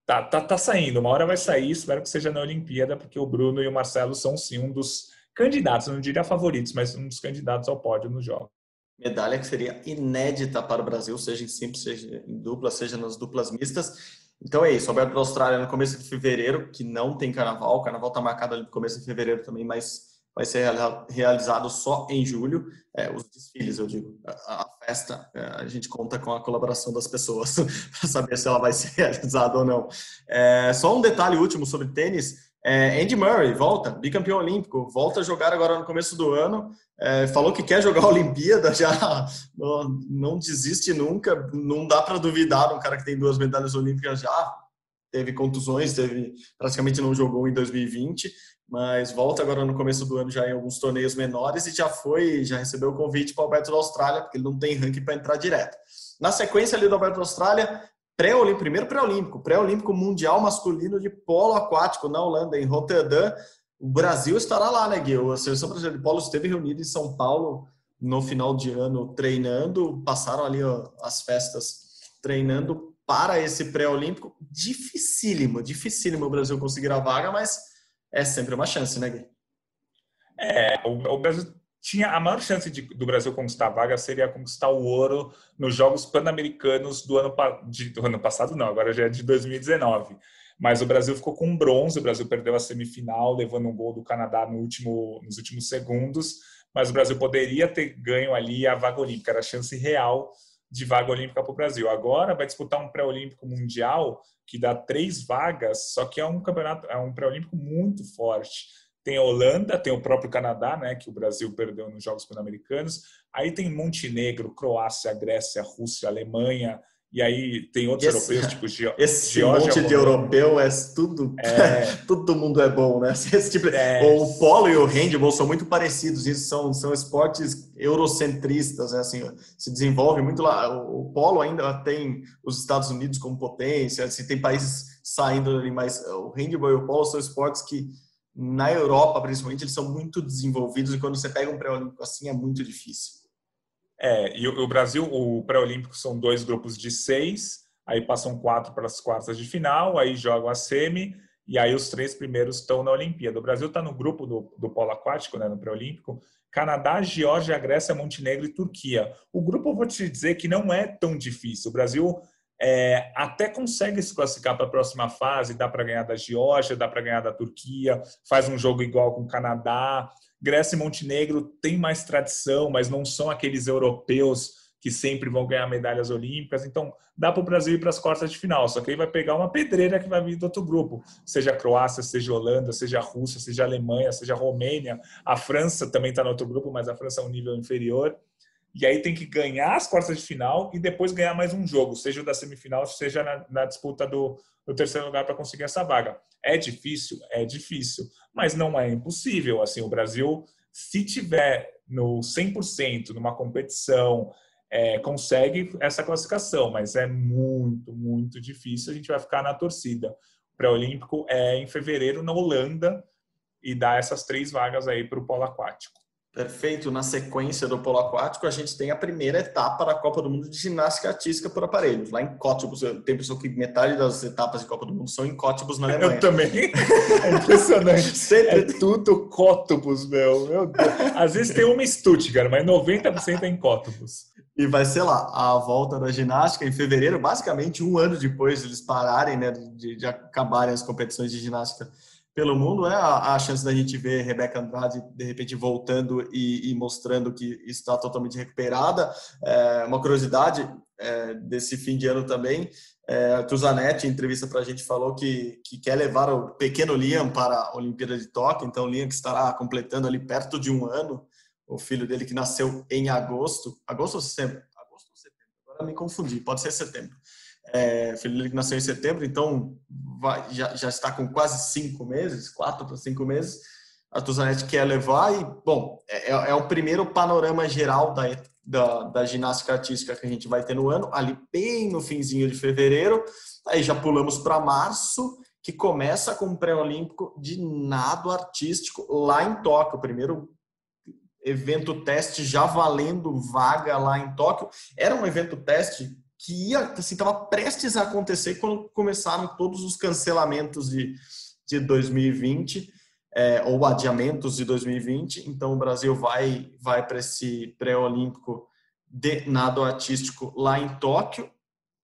tá, tá, tá saindo. Uma hora vai sair, espero que seja na Olimpíada, porque o Bruno e o Marcelo são sim um dos candidatos, não diria favoritos, mas um dos candidatos ao pódio no jogo. Medalha que seria inédita para o Brasil, seja em simples, seja em dupla, seja nas duplas mistas. Então é isso, Alberto da Austrália no começo de fevereiro, que não tem carnaval, o carnaval está marcado no começo de fevereiro também, mas vai ser realizado só em julho. É, os desfiles, eu digo, a, festa, é, a gente conta com a colaboração das pessoas [laughs] para saber se ela vai ser [laughs] realizada ou não. É, só um detalhe último sobre tênis. É, Andy Murray volta, bicampeão olímpico, volta a jogar agora no começo do ano. É, falou que quer jogar a Olimpíada, [laughs] já não, não desiste nunca. Não dá para duvidar um cara que tem duas medalhas olímpicas já. Teve contusões, teve praticamente não jogou em 2020 mas volta agora no começo do ano já em alguns torneios menores e já foi, já recebeu o convite para o Alberto da Austrália, porque ele não tem ranking para entrar direto. Na sequência ali do Alberto da Austrália, pré primeiro pré-olímpico, pré-olímpico mundial masculino de polo aquático na Holanda, em Rotterdam. O Brasil estará lá, né, Gui? A seleção brasileira de polo esteve reunida em São Paulo no final de ano treinando, passaram ali ó, as festas treinando para esse pré-olímpico. Dificílimo, dificílimo o Brasil conseguir a vaga, mas é sempre uma chance, né, Gui? É, o, o Brasil tinha a maior chance de, do Brasil conquistar a vaga seria conquistar o ouro nos Jogos Pan-Americanos do ano, de, do ano passado, não, agora já é de 2019. Mas o Brasil ficou com bronze, o Brasil perdeu a semifinal, levando um gol do Canadá no último, nos últimos segundos. Mas o Brasil poderia ter ganho ali a vaga olímpica, era a chance real de vaga olímpica para o Brasil. Agora vai disputar um pré-olímpico mundial que dá três vagas, só que é um campeonato, é um pré-olímpico muito forte. Tem a Holanda, tem o próprio Canadá, né, que o Brasil perdeu nos Jogos Pan-Americanos. Aí tem Montenegro, Croácia, Grécia, Rússia, Alemanha, e aí tem outros esse, europeus, tipo Ge [laughs] Esse Georgia, monte de europeu é tudo. É, [laughs] todo mundo é bom, né? [laughs] Esse tipo, é, o polo e o handball são muito parecidos, isso são, são esportes eurocentristas, né? assim, se desenvolve muito lá. O, polo ainda tem os Estados Unidos como potência, assim, tem países saindo ali, mas o handball e o polo são esportes que na Europa, principalmente, eles são muito desenvolvidos e quando você pega um pré-olímpico assim é muito difícil. É, e o, Brasil, o pré-olímpico são dois grupos de seis, aí passam quatro para as quartas de final, aí jogam a semi, e aí os três primeiros estão na Olimpíada. O Brasil está no grupo do, do polo aquático, né, no pré-olímpico, Canadá, Geórgia, Grécia, Montenegro e Turquia. O grupo, eu vou te dizer que não é tão difícil. O Brasil é, até consegue se classificar para a próxima fase, dá para ganhar da Geórgia, dá para ganhar da Turquia, faz um jogo igual com o Canadá. Grécia e Montenegro têm mais tradição, mas não são aqueles europeus que sempre vão ganhar medalhas olímpicas. Então, dá para o Brasil ir para as quartas de final. Só que aí vai pegar uma pedreira que vai vir do outro grupo, seja a Croácia, seja a Holanda, seja a Rússia, seja a Alemanha, seja a Romênia. A França também está no outro grupo, mas a França é um nível inferior. E aí tem que ganhar as quartas de final e depois ganhar mais um jogo, seja da semifinal, seja na, na disputa do, do terceiro lugar para conseguir essa vaga. É difícil? É difícil, mas não é impossível. Assim, o Brasil, se tiver no 100% numa competição, é, consegue essa classificação, mas é muito, muito difícil. A gente vai ficar na torcida. O pré-olímpico é em fevereiro na Holanda e dá essas três vagas aí para o polo aquático. Perfeito. Na sequência do polo aquático, a gente tem a primeira etapa da Copa do Mundo de ginástica artística por aparelhos, lá em Cottbus. Tem pessoa que metade das etapas de Copa do Mundo são em Cottbus, na Alemanha. Eu também. [laughs] É impressionante. Sempre é tudo Cottbus, meu. meu Deus. Às vezes tem uma Stuttgart, mas 90% é em Cottbus. E vai ser lá a volta da ginástica em fevereiro, basicamente um ano depois de eles pararem, né, de, de acabarem as competições de ginástica pelo mundo, é a, a, chance da gente ver Rebeca Andrade de repente voltando e, e mostrando que está totalmente recuperada. É, uma curiosidade é, desse fim de ano também, é, Tuzanetti, em entrevista para a gente, falou que, que quer levar o pequeno Liam para a Olimpíada de Tóquio, então Liam que estará completando ali perto de um ano, o filho dele que nasceu em agosto, agosto ou setembro? Agosto ou setembro? Agora me confundi, pode ser setembro. É, filho dele que nasceu em setembro, então vai, já, já está com quase cinco meses, quatro para cinco meses. A Tuzanete quer levar e, bom, é, é, é o primeiro panorama geral da, da, da, ginástica artística que a gente vai ter no ano, ali bem no finzinho de fevereiro. Aí já pulamos para março, que começa com o pré-olímpico de nado artístico lá em Tóquio, o primeiro evento teste já valendo vaga lá em Tóquio. Era um evento teste que ia, assim, estava prestes a acontecer quando começaram todos os cancelamentos de, de 2020 é, ou adiamentos de 2020. Então o Brasil vai vai para esse pré-olímpico de nado artístico lá em Tóquio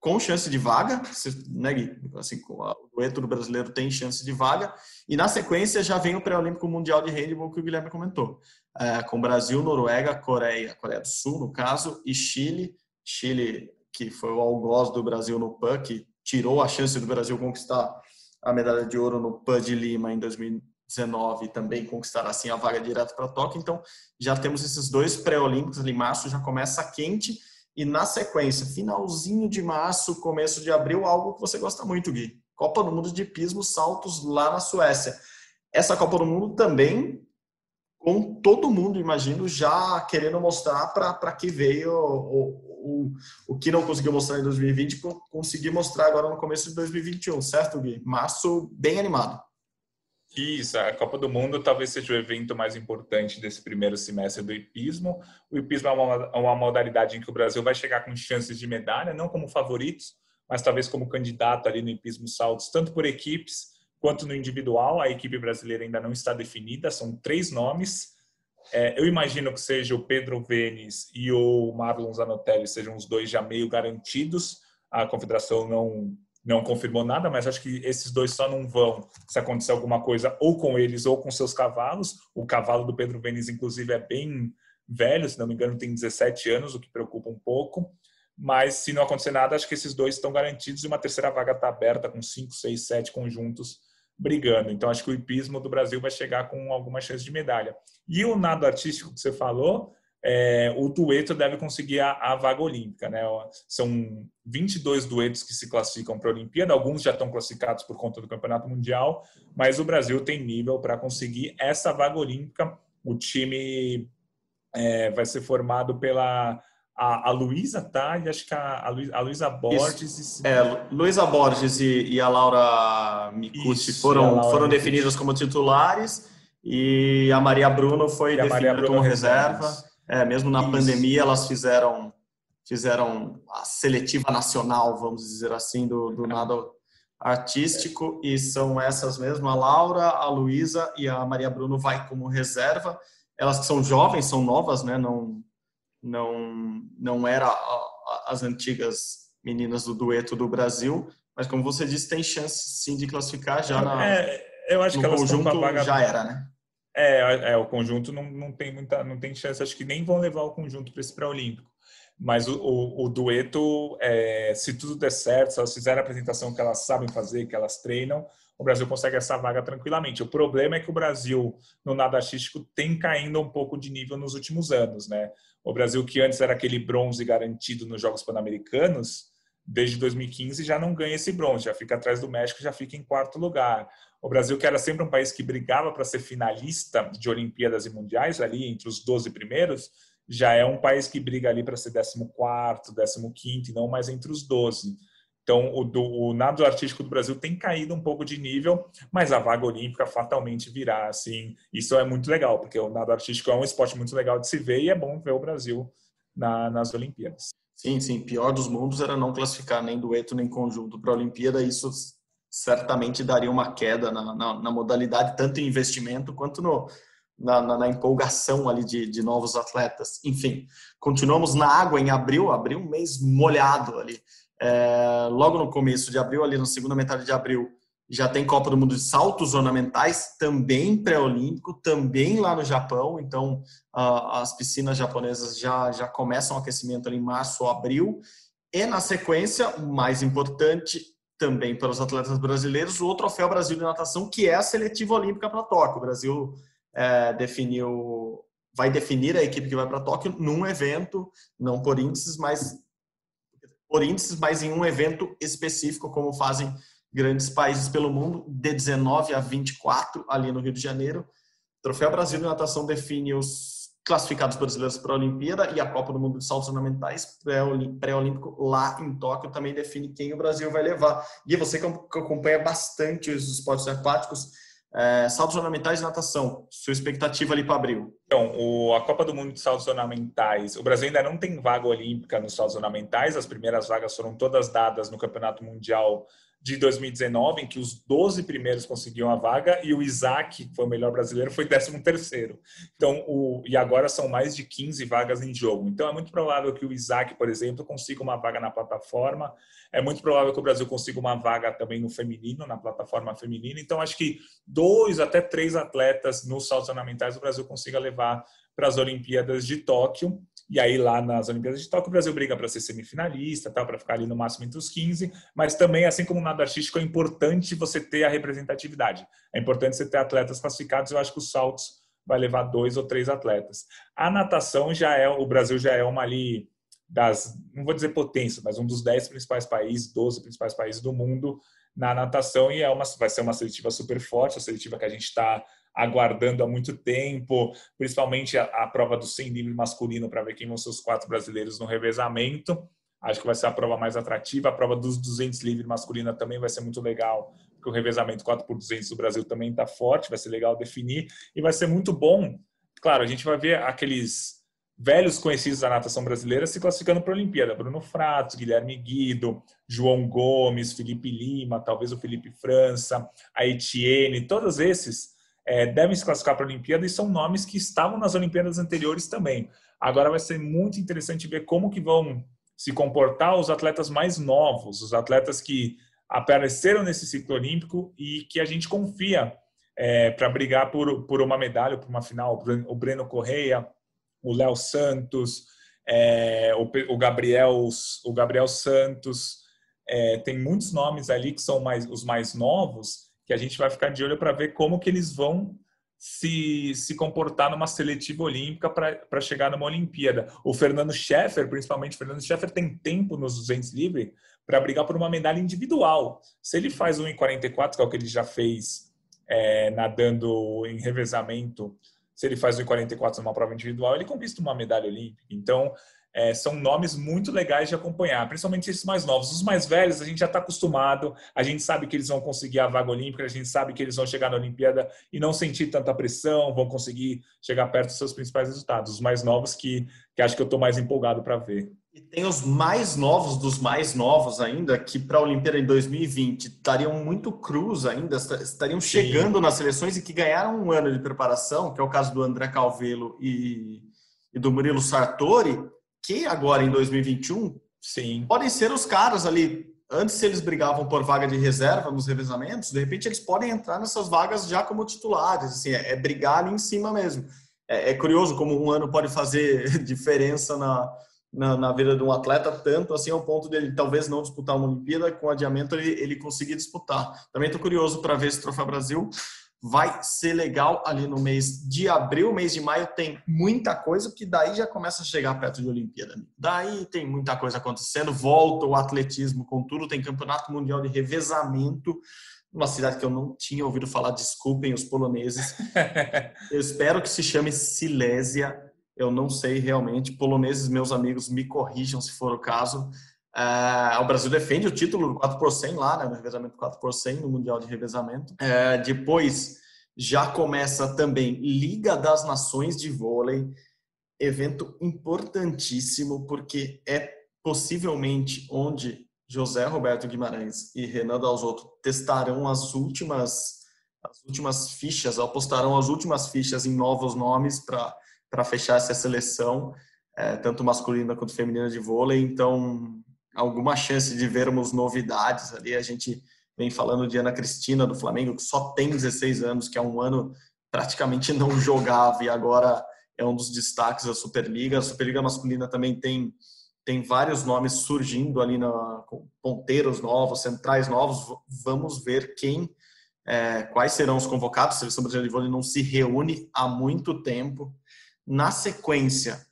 com chance de vaga, né, Gui? Assim, o dueto do brasileiro tem chance de vaga. E na sequência já vem o pré-olímpico mundial de handball que o Guilherme comentou é, com Brasil, Noruega, Coreia, Coreia do Sul, no caso, e Chile. Chile, que foi o algoz do Brasil no PAN, que tirou a chance do Brasil conquistar a medalha de ouro no PAN de Lima em 2019 e também conquistar assim a vaga direto para Tóquio. Então, já temos esses dois pré-olímpicos ali, março já começa quente e na sequência, finalzinho de março, começo de abril, algo que você gosta muito, Gui. Copa do Mundo de Pismo, saltos lá na Suécia. Essa Copa do Mundo também com todo mundo, imagino, já querendo mostrar para que veio o, o, o que não conseguiu mostrar em 2020, conseguir mostrar agora no começo de 2021, certo, Gui? Março bem animado. Isso, a Copa do Mundo talvez seja o evento mais importante desse primeiro semestre do hipismo. O hipismo é uma, uma modalidade em que o Brasil vai chegar com chances de medalha, não como favoritos, mas talvez como candidato ali no hipismo saltos, tanto por equipes quanto no individual. A equipe brasileira ainda não está definida, são três nomes. É, eu imagino que seja o Pedro Venes e o Marlon Zanotelli sejam os dois já meio garantidos. A confederação não não confirmou nada, mas acho que esses dois só não vão se acontecer alguma coisa ou com eles ou com seus cavalos. O cavalo do Pedro Venes, inclusive, é bem velho, se não me engano, tem 17 anos, o que preocupa um pouco. Mas se não acontecer nada, acho que esses dois estão garantidos e uma terceira vaga está aberta com 5, 6, 7 conjuntos brigando. Então, acho que o hipismo do Brasil vai chegar com alguma chance de medalha. E o nado artístico que você falou, é, o dueto deve conseguir a, a, vaga olímpica. Né? São 22 duetos que se classificam para a Olimpíada, alguns já estão classificados por conta do Campeonato Mundial, mas o Brasil tem nível para conseguir essa vaga olímpica. O time é, vai ser formado pela a, a Luísa tá, e acho que a, a Luísa Borges. E... É, Luísa Borges e, e, a Laura Micucci foram, Laura foram definidas como titulares e a Maria Bruno foi definida como reserva. É, mesmo na Isso. pandemia, elas fizeram fizeram a seletiva nacional, vamos dizer assim, do, do nado artístico e são essas mesmo, a Laura, a Luísa e a Maria Bruno vai como reserva. Elas que são jovens, são novas, né? Não não não era as antigas meninas do dueto do Brasil, mas como você disse, tem chance sim de classificar já na é, eu acho que elas conjunto vaga... já era, né? É, é, o conjunto não, não tem muita, não tem chance. Acho que nem vão levar o conjunto para esse pré-olímpico. Mas o, o, o dueto, é, se tudo der certo, se elas fizerem a apresentação que elas sabem fazer, que elas treinam, o Brasil consegue essa vaga tranquilamente. O problema é que o Brasil, no nado artístico, tem caindo um pouco de nível nos últimos anos, né? O Brasil, que antes era aquele bronze garantido nos Jogos Pan-Americanos, desde 2015 já não ganha esse bronze, já fica atrás do México, já fica em quarto lugar. O Brasil, que era sempre um país que brigava para ser finalista de Olimpíadas e Mundiais, ali entre os 12 primeiros, já é um país que briga ali para ser 14, 15, não mais entre os 12. Então, o, do, o nado artístico do Brasil tem caído um pouco de nível, mas a vaga olímpica fatalmente virá, assim. Isso é muito legal, porque o nado artístico é um esporte muito legal de se ver e é bom ver o Brasil na, nas Olimpíadas. Sim, sim. Pior dos mundos era não classificar nem dueto nem conjunto para a Olimpíada. Isso certamente daria uma queda na, na, na modalidade, tanto em investimento quanto no, na, na, na, empolgação ali de, de novos atletas. Enfim, continuamos na água em abril, abril um mês molhado ali. É, logo no começo de abril, ali na segunda metade de abril, já tem Copa do Mundo de saltos ornamentais, também pré-olímpico, também lá no Japão. Então, as piscinas japonesas já, já começam o aquecimento ali em março ou abril. E na sequência, o mais importante também para os atletas brasileiros, o Troféu Brasil de Natação, que é a seletiva olímpica para Tóquio. O Brasil é, definiu, vai definir a equipe que vai para Tóquio num evento, não por índices, mas por índices, mas em um evento específico, como fazem grandes países pelo mundo, de 19 a 24 ali no Rio de Janeiro. O Troféu Brasil de Natação define os classificados brasileiros para a Olimpíada e a Copa do Mundo de Saltos Ornamentais pré-olímpico lá em Tóquio também define quem o Brasil vai levar. E você que acompanha bastante os esportes aquáticos, é, saltos ornamentais e natação, sua expectativa ali para abril? Então, o, a Copa do Mundo de Saltos Ornamentais, o Brasil ainda não tem vaga olímpica nos saltos ornamentais, as primeiras vagas foram todas dadas no Campeonato Mundial de 2019, em que os 12 primeiros conseguiam a vaga e o Isaac, que foi o melhor brasileiro, foi 13 terceiro. Então, o, e agora são mais de 15 vagas em jogo. Então, é muito provável que o Isaac, por exemplo, consiga uma vaga na plataforma. É muito provável que o Brasil consiga uma vaga também no feminino, na plataforma feminina. Então, acho que dois até três atletas nos saltos ornamentais o Brasil consiga levar para as Olimpíadas de Tóquio. E aí, lá nas Olimpíadas de Tóquio, o Brasil briga para ser semifinalista, tá, para ficar ali no máximo entre os 15. Mas também, assim como no nado artístico, é importante você ter a representatividade. É importante você ter atletas classificados. Eu acho que os saltos vai levar dois ou três atletas. A natação já é, o Brasil já é uma ali das, não vou dizer potência, mas um dos dez principais países, 12 principais países do mundo na natação e é uma, vai ser uma seletiva super forte, a seletiva que a gente está aguardando há muito tempo, principalmente a, a prova do 100 livre masculino para ver quem vão ser os quatro brasileiros no revezamento. Acho que vai ser a prova mais atrativa. A prova dos 200 livre masculina também vai ser muito legal, porque o revezamento 4 por 200 do Brasil também está forte, vai ser legal definir e vai ser muito bom. Claro, a gente vai ver aqueles velhos conhecidos da natação brasileira se classificando para a Olimpíada. Bruno Fratos, Guilherme Guido, João Gomes, Felipe Lima, talvez o Felipe França, a Etienne, todos esses é, devem se classificar para a Olimpíada e são nomes que estavam nas Olimpíadas anteriores também. Agora vai ser muito interessante ver como que vão se comportar os atletas mais novos, os atletas que apareceram nesse ciclo olímpico e que a gente confia é, para brigar por, por uma medalha, por uma final. O Breno Correia, o Léo Santos, é, o, o, Gabriel, o Gabriel Santos. É, tem muitos nomes ali que são mais, os mais novos que a gente vai ficar de olho para ver como que eles vão se, se comportar numa seletiva olímpica para chegar numa Olimpíada. O Fernando Scheffer, principalmente, Fernando Scheffer tem tempo nos 200 livre para brigar por uma medalha individual. Se ele faz 1,44, que é o que ele já fez é, nadando em revezamento, se ele faz 1,44 numa prova individual, ele conquista uma medalha olímpica. Então, é, são nomes muito legais de acompanhar, principalmente esses mais novos. Os mais velhos, a gente já está acostumado, a gente sabe que eles vão conseguir a vaga olímpica, a gente sabe que eles vão chegar na Olimpíada e não sentir tanta pressão, vão conseguir chegar perto dos seus principais resultados. Os mais novos que, que acho que eu estou mais empolgado para ver. E tem os mais novos dos mais novos ainda, que para a Olimpíada em 2020 estariam muito cruz ainda, estariam chegando Sim. nas seleções e que ganharam um ano de preparação, que é o caso do André Calvelo e, e do Murilo Sartori, que agora em 2021 Sim. podem ser os caras ali antes se eles brigavam por vaga de reserva nos revezamentos, de repente eles podem entrar nessas vagas já como titulares, assim, é, é brigar ali em cima mesmo. É, é, curioso como um ano pode fazer [laughs] diferença na, na, na, vida de um atleta, tanto assim ao ponto dele talvez não disputar uma Olimpíada, com adiamento ele, ele conseguir disputar. Também estou curioso para ver esse Troféu Brasil vai ser legal ali no mês de abril, mês de maio tem muita coisa, que daí já começa a chegar perto de Olimpíada. Daí tem muita coisa acontecendo, volta o atletismo com tudo, tem campeonato mundial de revezamento, uma cidade que eu não tinha ouvido falar, desculpem os poloneses. [laughs] eu espero que se chame Silésia, eu não sei realmente. Poloneses, meus amigos, me corrijam se for o caso. Uh, o Brasil defende o título 4 por 100 lá, né, no revezamento 4 por 100 no Mundial de Revezamento. Uh, depois já começa também Liga das Nações de Vôlei, evento importantíssimo, porque é possivelmente onde José Roberto Guimarães e Renan Dalzotto testarão as últimas as últimas fichas, apostarão as últimas fichas em novos nomes para fechar essa seleção, é, tanto masculina quanto feminina de vôlei. Então, alguma chance de vermos novidades ali. A gente vem falando de Ana Cristina do Flamengo, que só tem 16 anos, que é um ano praticamente não [laughs] jogava e agora é um dos destaques da Superliga. A Superliga masculina também tem tem vários nomes surgindo ali na ponteiros novos, centrais novos. Vamos ver quem, é, quais serão os convocados. A seleção brasileira de vôlei não se reúne há muito tempo. Na sequência,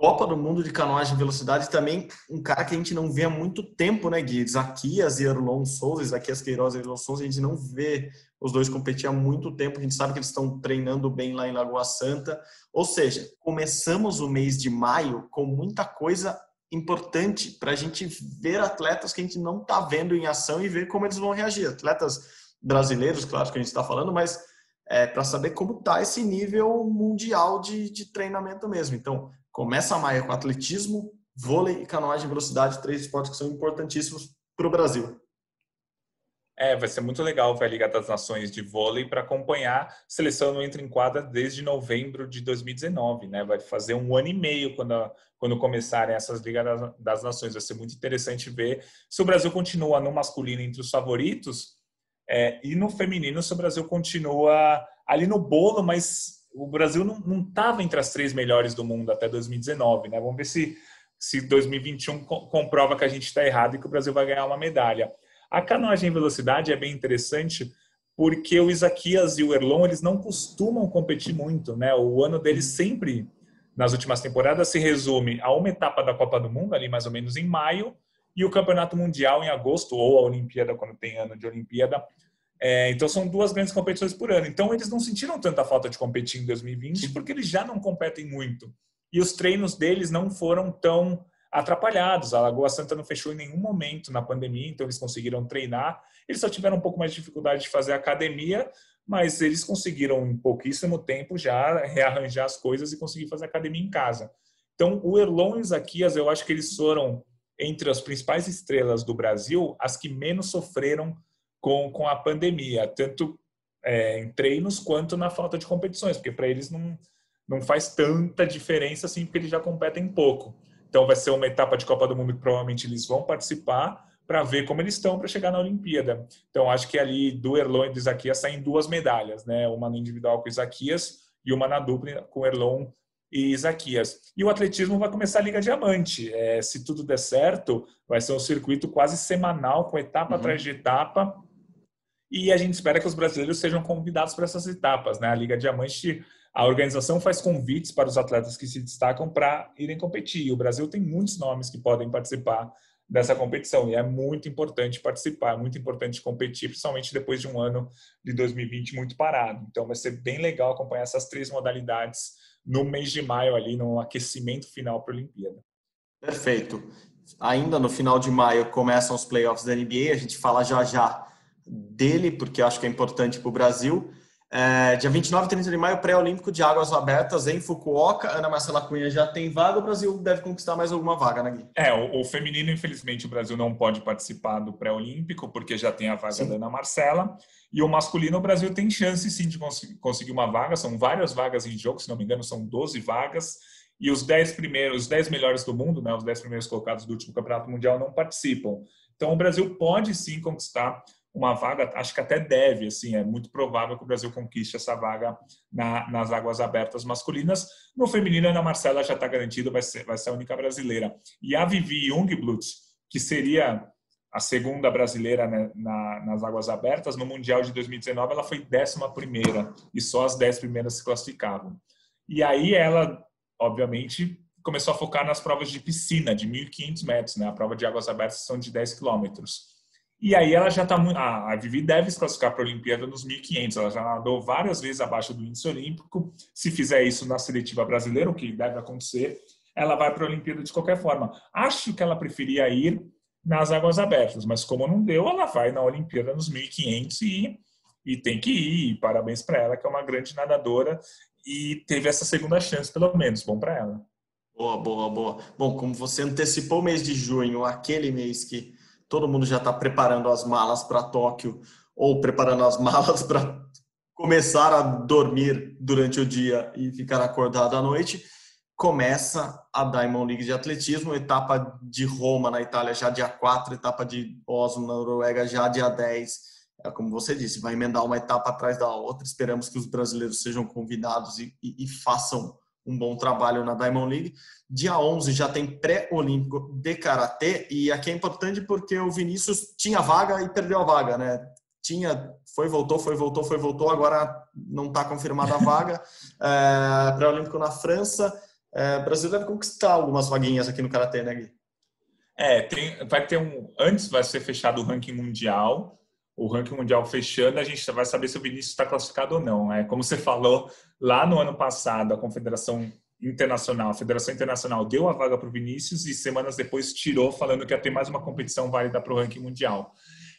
Copa do Mundo de canoagem velocidade também um cara que a gente não vê há muito tempo, né, Gui? Zaquias e Erlon Souza, Zaquias Queiroz e Erlon Souza, a gente não vê os dois competir há muito tempo, a gente sabe que eles estão treinando bem lá em Lagoa Santa. Ou seja, começamos o mês de maio com muita coisa importante para a gente ver atletas que a gente não está vendo em ação e ver como eles vão reagir. Atletas brasileiros, claro que a gente está falando, mas é, para saber como está esse nível mundial de, de treinamento mesmo. Então, Começa a maia com atletismo, vôlei e canoagem de velocidade, três esportes que são importantíssimos para o Brasil. É, vai ser muito legal ver a Liga das Nações de vôlei para acompanhar. A seleção não entra em quadra desde novembro de 2019, né? Vai fazer um ano e meio quando, quando começarem essas Ligas das, das Nações. Vai ser muito interessante ver se o Brasil continua no masculino entre os favoritos é, e no feminino se o Brasil continua ali no bolo, mas o Brasil não estava entre as três melhores do mundo até 2019, né? Vamos ver se, se 2021 comprova que a gente está errado e que o Brasil vai ganhar uma medalha. A canoagem em velocidade é bem interessante porque o Isaquias e o Erlon eles não costumam competir muito, né? O ano deles sempre nas últimas temporadas se resume a uma etapa da Copa do Mundo ali mais ou menos em maio e o Campeonato Mundial em agosto ou a Olimpíada quando tem ano de Olimpíada é, então são duas grandes competições por ano. Então eles não sentiram tanta falta de competir em 2020 porque eles já não competem muito. E os treinos deles não foram tão atrapalhados. A Lagoa Santa não fechou em nenhum momento na pandemia, então eles conseguiram treinar. Eles só tiveram um pouco mais de dificuldade de fazer academia, mas eles conseguiram em pouquíssimo tempo já rearranjar as coisas e conseguir fazer academia em casa. Então o Erlon e o Zaquias, eu acho que eles foram entre as principais estrelas do Brasil, as que menos sofreram com, com a pandemia, tanto é, em treinos quanto na falta de competições, porque para eles não, não faz tanta diferença assim, porque eles já competem pouco. Então vai ser uma etapa de Copa do Mundo que provavelmente eles vão participar para ver como eles estão para chegar na Olimpíada. Então acho que ali do Erlon e do Isaquias saem duas medalhas, né? Uma no individual com Isaquias e uma na dupla com Erlon e Isaquias. E o atletismo vai começar a Liga Diamante. É, se tudo der certo, vai ser um circuito quase semanal, com etapa uhum. atrás de etapa, e a gente espera que os brasileiros sejam convidados para essas etapas. Né? A Liga Diamante, a organização faz convites para os atletas que se destacam para irem competir. O Brasil tem muitos nomes que podem participar dessa competição e é muito importante participar, é muito importante competir, principalmente depois de um ano de 2020 muito parado. Então vai ser bem legal acompanhar essas três modalidades no mês de maio ali, no aquecimento final para a Olimpíada. Perfeito. Ainda no final de maio começam os playoffs da NBA, a gente fala já já dele, porque acho que é importante para o Brasil. É, dia 29 e 30 de maio, pré-olímpico de águas abertas em Fukuoka. Ana Marcela Cunha já tem vaga, o Brasil deve conquistar mais alguma vaga, né, Gui? É, o, o feminino, infelizmente, o Brasil não pode participar do pré-olímpico, porque já tem a vaga sim. da Ana Marcela. E o masculino, o Brasil tem chance sim de conseguir uma vaga, são várias vagas em jogo, se não me engano, são 12 vagas. E os 10 primeiros, os 10 melhores do mundo, né, os 10 primeiros colocados do último campeonato mundial não participam. Então o Brasil pode sim conquistar uma vaga, acho que até deve, assim, é muito provável que o Brasil conquiste essa vaga na, nas águas abertas masculinas. No feminino, a Ana Marcela já está garantido, vai ser, vai ser a única brasileira. E a Vivi Jungblut, que seria a segunda brasileira né, na, nas águas abertas, no Mundial de 2019 ela foi décima primeira e só as dez primeiras se classificavam. E aí ela, obviamente, começou a focar nas provas de piscina, de 1.500 metros, né? A prova de águas abertas são de 10 quilômetros. E aí ela já está muito. A Vivi deve se classificar para a Olimpíada nos 1.500. Ela já nadou várias vezes abaixo do índice olímpico. Se fizer isso na seletiva brasileira, o que deve acontecer, ela vai para a Olimpíada de qualquer forma. Acho que ela preferia ir nas águas abertas, mas como não deu, ela vai na Olimpíada nos 1.500 e, e tem que ir. E parabéns para ela, que é uma grande nadadora e teve essa segunda chance, pelo menos. Bom para ela. Boa, boa, boa. Bom, como você antecipou o mês de junho, aquele mês que todo mundo já está preparando as malas para Tóquio ou preparando as [laughs] malas para começar a dormir durante o dia e ficar acordado à noite, começa a Diamond League de atletismo, etapa de Roma na Itália já dia 4, etapa de Oslo na Noruega já dia 10. É como você disse, vai emendar uma etapa atrás da outra. Esperamos que os brasileiros sejam convidados e, e, e façam um bom trabalho na Diamond League. Dia 11 já tem pré-olímpico de karatê e aqui é importante porque o Vinícius tinha vaga e perdeu a vaga, né? Tinha, foi, voltou, foi, voltou, foi, voltou, agora não está confirmada a vaga. [laughs] É, pré-olímpico na França. É, o Brasil deve conquistar algumas vaguinhas aqui no karatê, né, Gui? É, tem, vai ter um. Antes vai ser fechado o ranking mundial o ranking mundial fechando, a gente vai saber se o Vinícius está classificado ou não. É como você falou lá no ano passado, a Confederação Internacional, a Federação Internacional deu a vaga para o Vinícius e semanas depois tirou, falando que ia ter mais uma competição válida para o ranking mundial.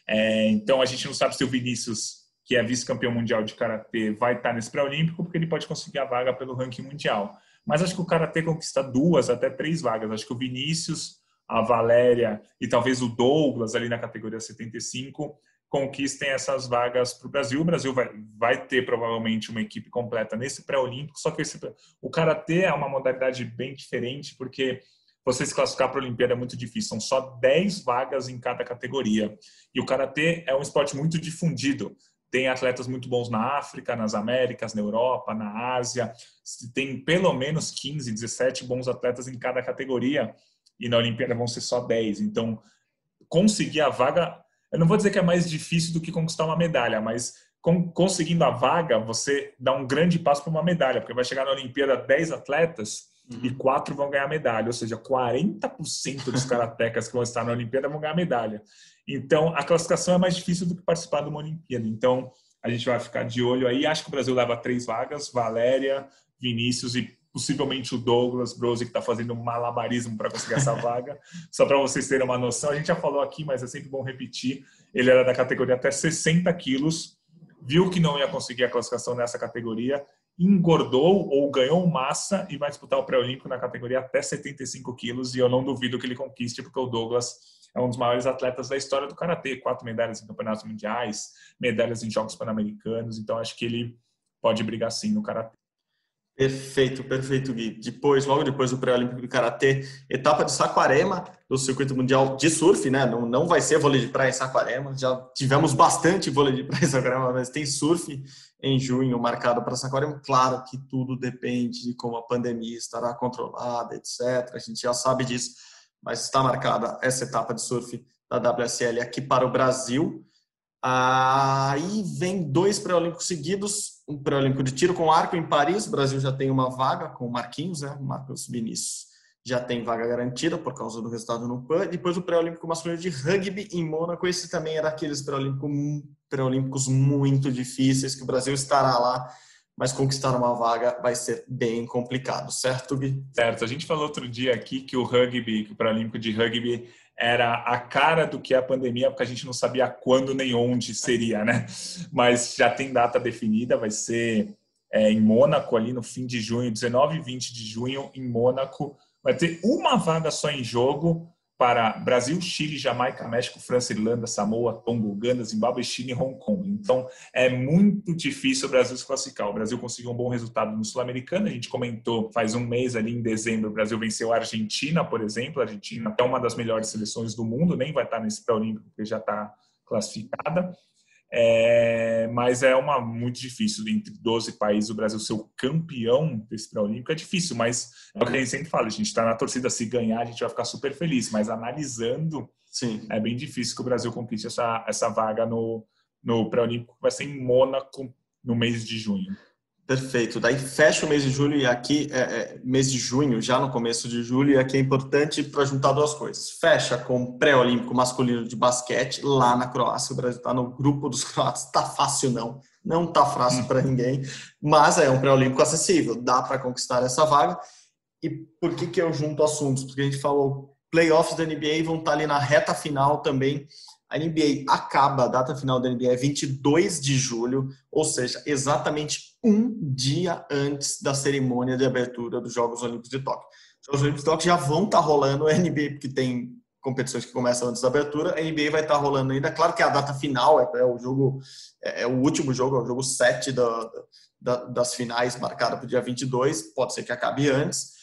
É, então a gente não sabe se o Vinícius, que é vice-campeão mundial de karatê, vai estar nesse pré-olímpico, porque ele pode conseguir a vaga pelo ranking mundial. Mas acho que o karatê conquista duas, até três vagas. Acho que o Vinícius, a Valéria e talvez o Douglas ali na categoria 75 conquistem essas vagas para o Brasil. O Brasil vai, vai ter provavelmente uma equipe completa nesse pré-olímpico, só que esse, o Karatê é uma modalidade bem diferente, porque você se classificar para a Olimpíada é muito difícil, são só 10 vagas em cada categoria. E o Karatê é um esporte muito difundido. Tem atletas muito bons na África, nas Américas, na Europa, na Ásia. Tem pelo menos 15, 17 bons atletas em cada categoria. E na Olimpíada vão ser só 10. Então, conseguir a vaga eu não vou dizer que é mais difícil do que conquistar uma medalha, mas com, conseguindo a vaga, você dá um grande passo para uma medalha, porque vai chegar na Olimpíada 10 atletas uhum. e quatro vão ganhar medalha, ou seja, 40% dos karatecas que vão estar na Olimpíada vão ganhar medalha. Então, a classificação é mais difícil do que participar de uma Olimpíada. Então, a gente vai ficar de olho aí. Acho que o Brasil leva três vagas: Valéria, Vinícius e possivelmente o Douglas Brose, que está fazendo um malabarismo para conseguir essa vaga. [laughs] Só para vocês terem uma noção, a gente já falou aqui, mas é sempre bom repetir. Ele era da categoria até 60 quilos, viu que não ia conseguir a classificação nessa categoria, engordou ou ganhou massa e vai disputar o pré-olímpico na categoria até 75 quilos. E eu não duvido que ele conquiste, porque o Douglas é um dos maiores atletas da história do karatê, quatro medalhas em campeonatos mundiais, medalhas em jogos pan-americanos. Então acho que ele pode brigar sim no karatê. Perfeito, perfeito, Gui. Depois, logo depois do pré-olímpico de karatê, etapa de Saquarema do circuito mundial de surf, né? Não, não vai ser vôlei de praia em Saquarema. Já tivemos bastante vôlei de praia em Saquarema, mas tem surf em junho marcado para Saquarema. Claro que tudo depende de como a pandemia estará controlada, etc. A gente já sabe disso, mas está marcada essa etapa de surf da WSL aqui para o Brasil. Aí vem dois pré-olímpicos seguidos, um pré-olímpico de tiro com arco em Paris, o Brasil já tem uma vaga com o Marquinhos, né? O Marcos Vinícius já tem vaga garantida por causa do resultado no PAN. Depois o pré-olímpico masculino de rugby em Mônaco, esse também era aqueles pré-olímpicos muito difíceis que o Brasil estará lá, mas conquistar uma vaga vai ser bem complicado, certo, Gui? Certo. A gente falou outro dia aqui que o rugby, que o pré-olímpico de rugby era a cara do que é a pandemia, porque a gente não sabia quando nem onde seria, né? Mas já tem data definida, vai ser é, em Mônaco, ali no fim de junho, 19 e 20 de junho, em Mônaco. Vai ter uma vaga só em jogo para Brasil, Chile, Jamaica, México, França, Irlanda, Samoa, Tonga, Uganda, Zimbábue, China e Hong Kong. Então, é muito difícil o Brasil se classificar. O Brasil conseguiu um bom resultado no Sul-Americano. A gente comentou faz um mês ali em dezembro, o Brasil venceu a Argentina, por exemplo. A Argentina é uma das melhores seleções do mundo, nem vai estar nesse pré-olímpico porque já está classificada. É, mas é uma muito difícil entre 12 países o Brasil ser o campeão desse pré-olímpico é difícil, mas é o que a gente sempre fala, a gente está na torcida, se ganhar a gente vai ficar super feliz, mas analisando, Sim. é bem difícil que o Brasil conquiste essa, essa vaga no, no pré-olímpico, que vai ser em Mônaco no mês de junho. Perfeito. Daí fecha o mês de julho e aqui é, é, mês de junho, já no começo de julho, e aqui é importante para juntar duas coisas. Fecha com pré-olímpico masculino de basquete lá na Croácia. O Brasil está no grupo dos [laughs] croatas. Tá fácil não, não tá fácil para ninguém, mas é um pré-olímpico acessível. Dá para conquistar essa vaga. E por que que eu junto assuntos? Porque a gente falou playoffs da NBA vão estar tá ali na reta final também a NBA acaba, a data final da NBA é 22 de julho, ou seja, exatamente um dia antes da cerimônia de abertura dos Jogos Olímpicos de Tóquio. Os Jogos Olímpicos de Tóquio já vão estar tá rolando, a NBA, porque tem competições que começam antes da abertura, a NBA vai estar tá rolando ainda. Claro que a data final é, é o jogo, é, é, o último jogo, é o jogo 7 da, da, das finais, marcado para o dia 22, pode ser que acabe antes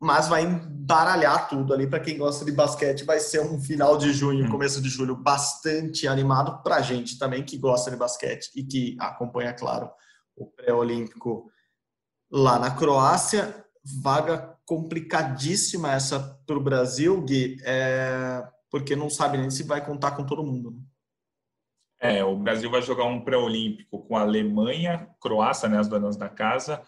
mas vai embaralhar tudo ali. Para quem gosta de basquete, vai ser um final de junho, hum. começo de julho bastante animado para a gente também que gosta de basquete e que acompanha, claro, o pré-olímpico lá na Croácia. Vaga complicadíssima essa para o Brasil, Gui, é... porque não sabe nem se vai contar com todo mundo. Né? É, o Brasil vai jogar um pré-olímpico com a Alemanha, Croácia, né, as donas da casa,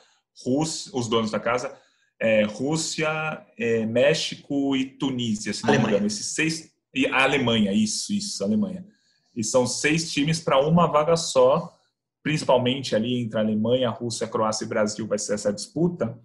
Rússia, os donos da casa, é, Rússia, é, México e Tunísia, se não Alemanha. me engano. Esses seis. E a Alemanha, isso, isso, Alemanha. E são seis times para uma vaga só, principalmente ali entre a Alemanha, a Rússia, a Croácia e Brasil vai ser essa disputa.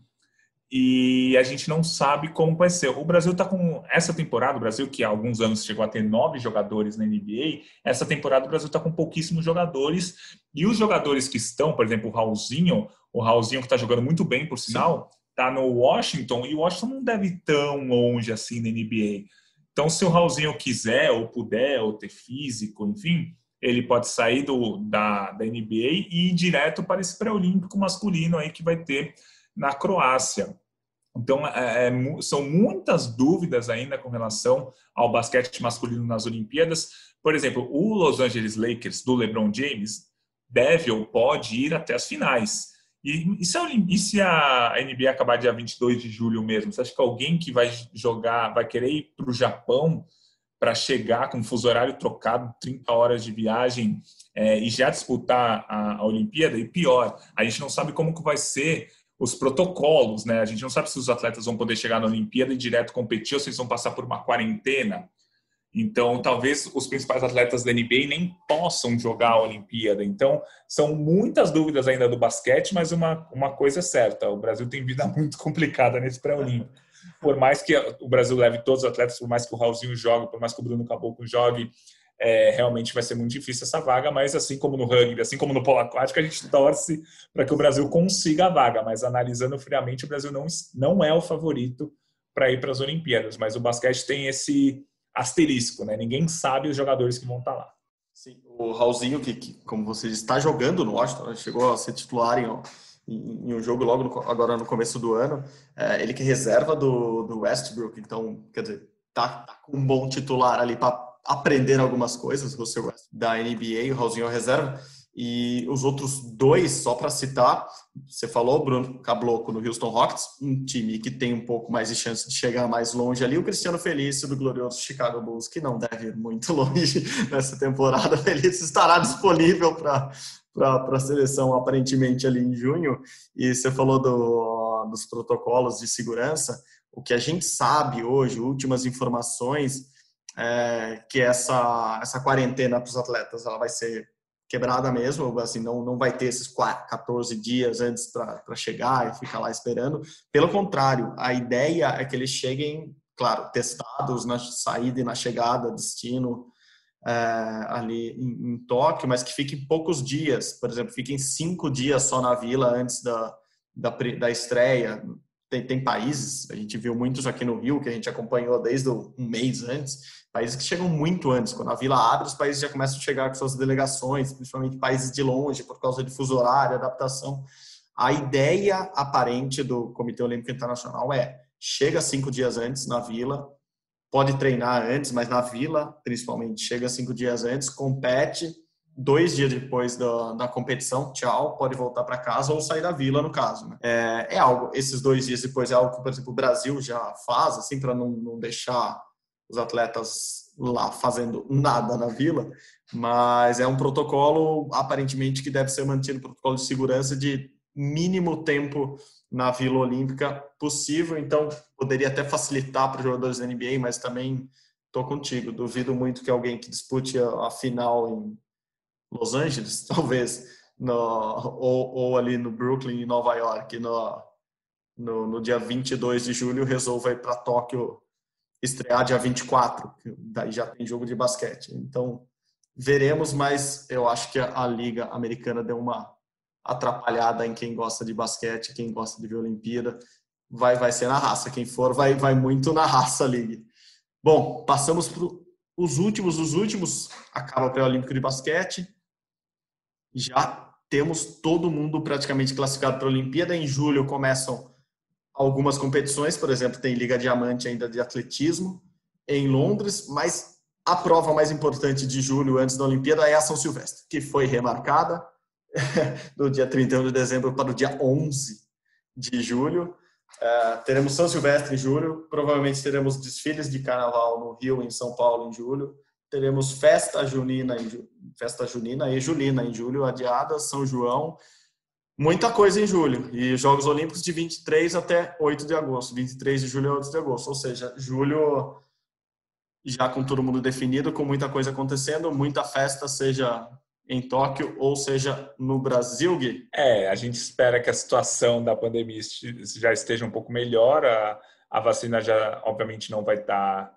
E a gente não sabe como vai ser. O Brasil está com. Essa temporada, o Brasil, que há alguns anos chegou a ter nove jogadores na NBA, essa temporada o Brasil está com pouquíssimos jogadores. E os jogadores que estão, por exemplo, o Raulzinho, o Raulzinho que está jogando muito bem, por sinal, Sim tá no Washington e o Washington não deve ir tão longe assim na NBA. Então, se o Raulzinho quiser ou puder, ou ter físico, enfim, ele pode sair do, da, da NBA e ir direto para esse pré-olímpico masculino aí que vai ter na Croácia. Então, é, é, são muitas dúvidas ainda com relação ao basquete masculino nas Olimpíadas. Por exemplo, o Los Angeles Lakers do LeBron James deve ou pode ir até as finais. E, e, se a, e, se a, NBA acabar dia 22 de julho mesmo? Você acha que alguém que vai jogar, vai querer ir para o Japão para chegar com fuso horário trocado, 30 horas de viagem é, e já disputar a, a, Olimpíada? E pior, a gente não sabe como que vai ser os protocolos, né? A gente não sabe se os atletas vão poder chegar na Olimpíada e direto competir ou se eles vão passar por uma quarentena. Então, talvez os principais atletas da NBA nem possam jogar a Olimpíada. Então, são muitas dúvidas ainda do basquete, mas uma, uma coisa é certa: o Brasil tem vida [laughs] muito complicada nesse pré-olímpico. Por mais que o Brasil leve todos os atletas, por mais que o Raulzinho jogue, por mais que o Bruno Caboclo jogue, é, realmente vai ser muito difícil essa vaga. Mas, assim como no rugby, assim como no polo aquático, a gente [laughs] torce para que o Brasil consiga a vaga. Mas, analisando friamente, o Brasil não, não é o favorito para ir para as Olimpíadas. Mas o basquete tem esse asterisco, né? Ninguém sabe os jogadores que vão estar lá. Sim, o Raulzinho, que, que como você está jogando no Washington, né? chegou a ser titular em, em, em um jogo logo no, agora no começo do ano, é, ele que é reserva do, do Westbrook, então, quer dizer, tá, tá com um bom titular ali para aprender algumas coisas, o da NBA, o Raulzinho é reserva, e os outros dois, só para citar, você falou, Bruno Cabloco no Houston Rockets, um time que tem um pouco mais de chance de chegar mais longe ali. O Cristiano Felício do glorioso Chicago Bulls, que não deve ir muito [laughs] longe nessa temporada. [laughs] Felício estará disponível para a seleção aparentemente ali em junho. E você falou do, dos protocolos de segurança. O que a gente sabe hoje, últimas informações, é que essa, essa quarentena para os atletas ela vai ser quebrada mesmo, assim, não, não vai ter esses 14 dias antes para chegar e ficar lá esperando. Pelo contrário, a ideia é que eles cheguem, claro, testados na saída e na chegada, destino, é, ali em, em, Tóquio, mas que fiquem poucos dias, por exemplo, fiquem cinco dias só na vila antes da, da, da estreia, tem, tem países, a gente viu muitos aqui no Rio, que a gente acompanhou desde um mês antes, países que chegam muito antes. Quando a vila abre, os países já começam a chegar com suas delegações, principalmente países de longe, por causa de fuso horário, adaptação. A ideia aparente do Comitê Olímpico Internacional é chega cinco dias antes na vila, pode treinar antes, mas na vila, principalmente, chega cinco dias antes, compete, dois dias depois da, da competição, tchau, pode voltar para casa ou sair da vila, no caso. Né? É, é, algo, esses dois dias depois é algo que, por exemplo, o Brasil já faz, assim, para não, não deixar os atletas lá fazendo nada na vila, mas é um protocolo, aparentemente, que deve ser mantido, protocolo de segurança de mínimo tempo na Vila Olímpica possível, então poderia até facilitar para os jogadores da NBA, mas também estou contigo. Duvido muito que alguém que dispute a, a final em Los Angeles, [laughs] talvez, no, ou, ou, ali no Brooklyn, em Nova York, no, no, no dia 22 de julho, resolva ir para Tóquio estrear dia 24, daí já tem jogo de basquete. Então, veremos, mas eu acho que a, a Liga Americana deu uma atrapalhada em quem gosta de basquete, quem gosta de ver Olimpíada. Vai, vai ser na raça. Quem for, vai, vai muito na raça, Liga. Bom, passamos para os últimos. Os últimos acaba o pré-olímpico de basquete já temos todo mundo praticamente classificado para a Olimpíada. Em julho começam algumas competições, por exemplo, tem Liga Diamante ainda de atletismo em Londres, mas a prova mais importante de julho antes da Olimpíada é a São Silvestre, que foi remarcada [laughs] do dia 31 de dezembro para o dia 11 de julho. Uh, teremos São Silvestre em julho, provavelmente teremos desfiles de carnaval no Rio, em São Paulo, em julho teremos festa junina, em, festa junina e julina em julho, adiada, São João, muita coisa em julho. E Jogos Olímpicos de 23 até 8 de agosto, 23 de julho a 8 de agosto. Ou seja, julho já com todo mundo definido, com muita coisa acontecendo, muita festa, seja em Tóquio ou seja no Brasil, Gui? É, a gente espera que a situação da pandemia já esteja um pouco melhor. A, a vacina já, obviamente, não vai estar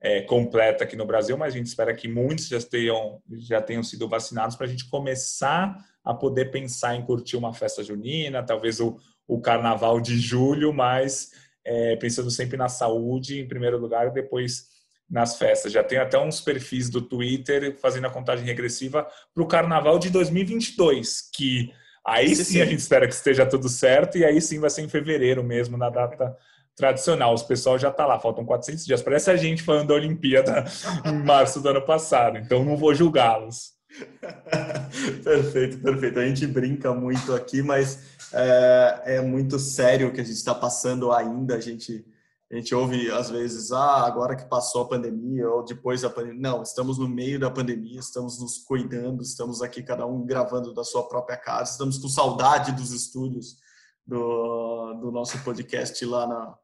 é, completa aqui no Brasil, mas a gente espera que muitos já tenham, já tenham sido vacinados para a gente começar a poder pensar em curtir uma festa junina, talvez o, o carnaval de julho, mas é, pensando sempre na saúde em primeiro lugar e depois nas festas. Já tem até uns perfis do Twitter fazendo a contagem regressiva para o carnaval de 2022, que aí sim, sim a gente espera que esteja tudo certo e aí sim vai ser em fevereiro mesmo, na data tradicional. Os pessoal já está lá, faltam 400 dias. Parece a gente falando da Olimpíada [laughs] em março do ano passado, então não vou julgá-los. [laughs] perfeito, perfeito. A gente brinca muito aqui, mas é, é muito sério o que a gente está passando ainda. A gente, a gente ouve às vezes, ah, agora que passou a pandemia ou depois da pandemia. Não, estamos no meio da pandemia, estamos nos cuidando, estamos aqui cada um gravando da sua própria casa, estamos com saudade dos estúdios do, do nosso podcast lá na,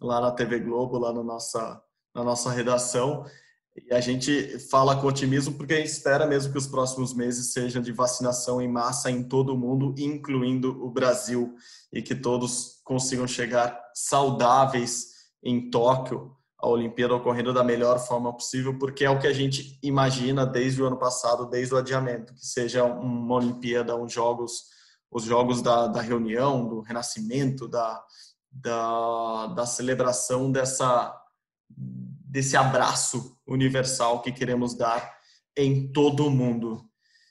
lá na TV Globo, lá na nossa, na nossa redação. E a gente fala com otimismo porque espera mesmo que os próximos meses sejam de vacinação em massa em todo o mundo, incluindo o Brasil, e que todos consigam chegar saudáveis em Tóquio, a Olimpíada ocorrendo da melhor forma possível, porque é o que a gente imagina desde o ano passado, desde o adiamento, que seja uma Olimpíada, uns jogos, os jogos da, da reunião, do renascimento, da, da, da celebração dessa, desse abraço universal que queremos dar em todo o mundo.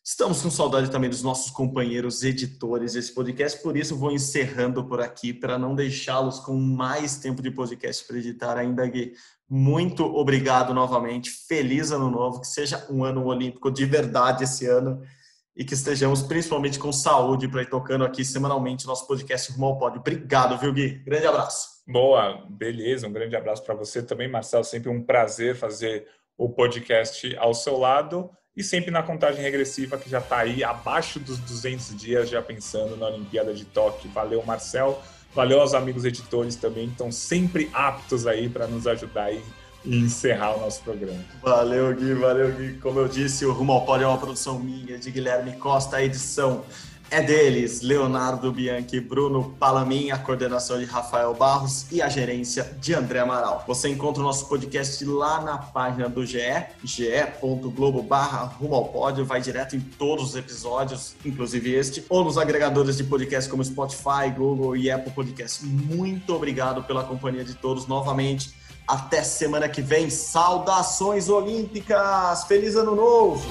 Estamos com saudade também dos nossos companheiros editores desse podcast, por isso vou encerrando por aqui para não deixá-los com mais tempo de podcast para editar ainda, Gui. Muito obrigado novamente. Feliz ano novo, que seja um ano olímpico de verdade esse ano e que estejamos principalmente com saúde para ir tocando aqui semanalmente nosso podcast Rumo ao Pódio. Obrigado, viu, Gui? Grande abraço. Boa, beleza. Um grande abraço para você também, Marcelo. Sempre um prazer fazer o podcast ao seu lado e sempre na contagem regressiva que já está aí abaixo dos 200 dias, já pensando na Olimpíada de Tóquio. Valeu, Marcel. Valeu aos amigos editores também, que estão sempre aptos aí para nos ajudar e encerrar o nosso programa. Valeu, Gui, valeu, Gui. Como eu disse, o Rumo ao Pódio é uma produção minha, de Guilherme Costa, a edição é deles, Leonardo Bianchi, Bruno Palamin, a coordenação de Rafael Barros e a gerência de André Amaral. Você encontra o nosso podcast lá na página do GE, ge.globo barra rumo ao pódio, vai direto em todos os episódios, inclusive este, ou nos agregadores de podcast como Spotify, Google e Apple Podcast. Muito obrigado pela companhia de todos novamente. Até semana que vem. Saudações olímpicas! Feliz ano novo!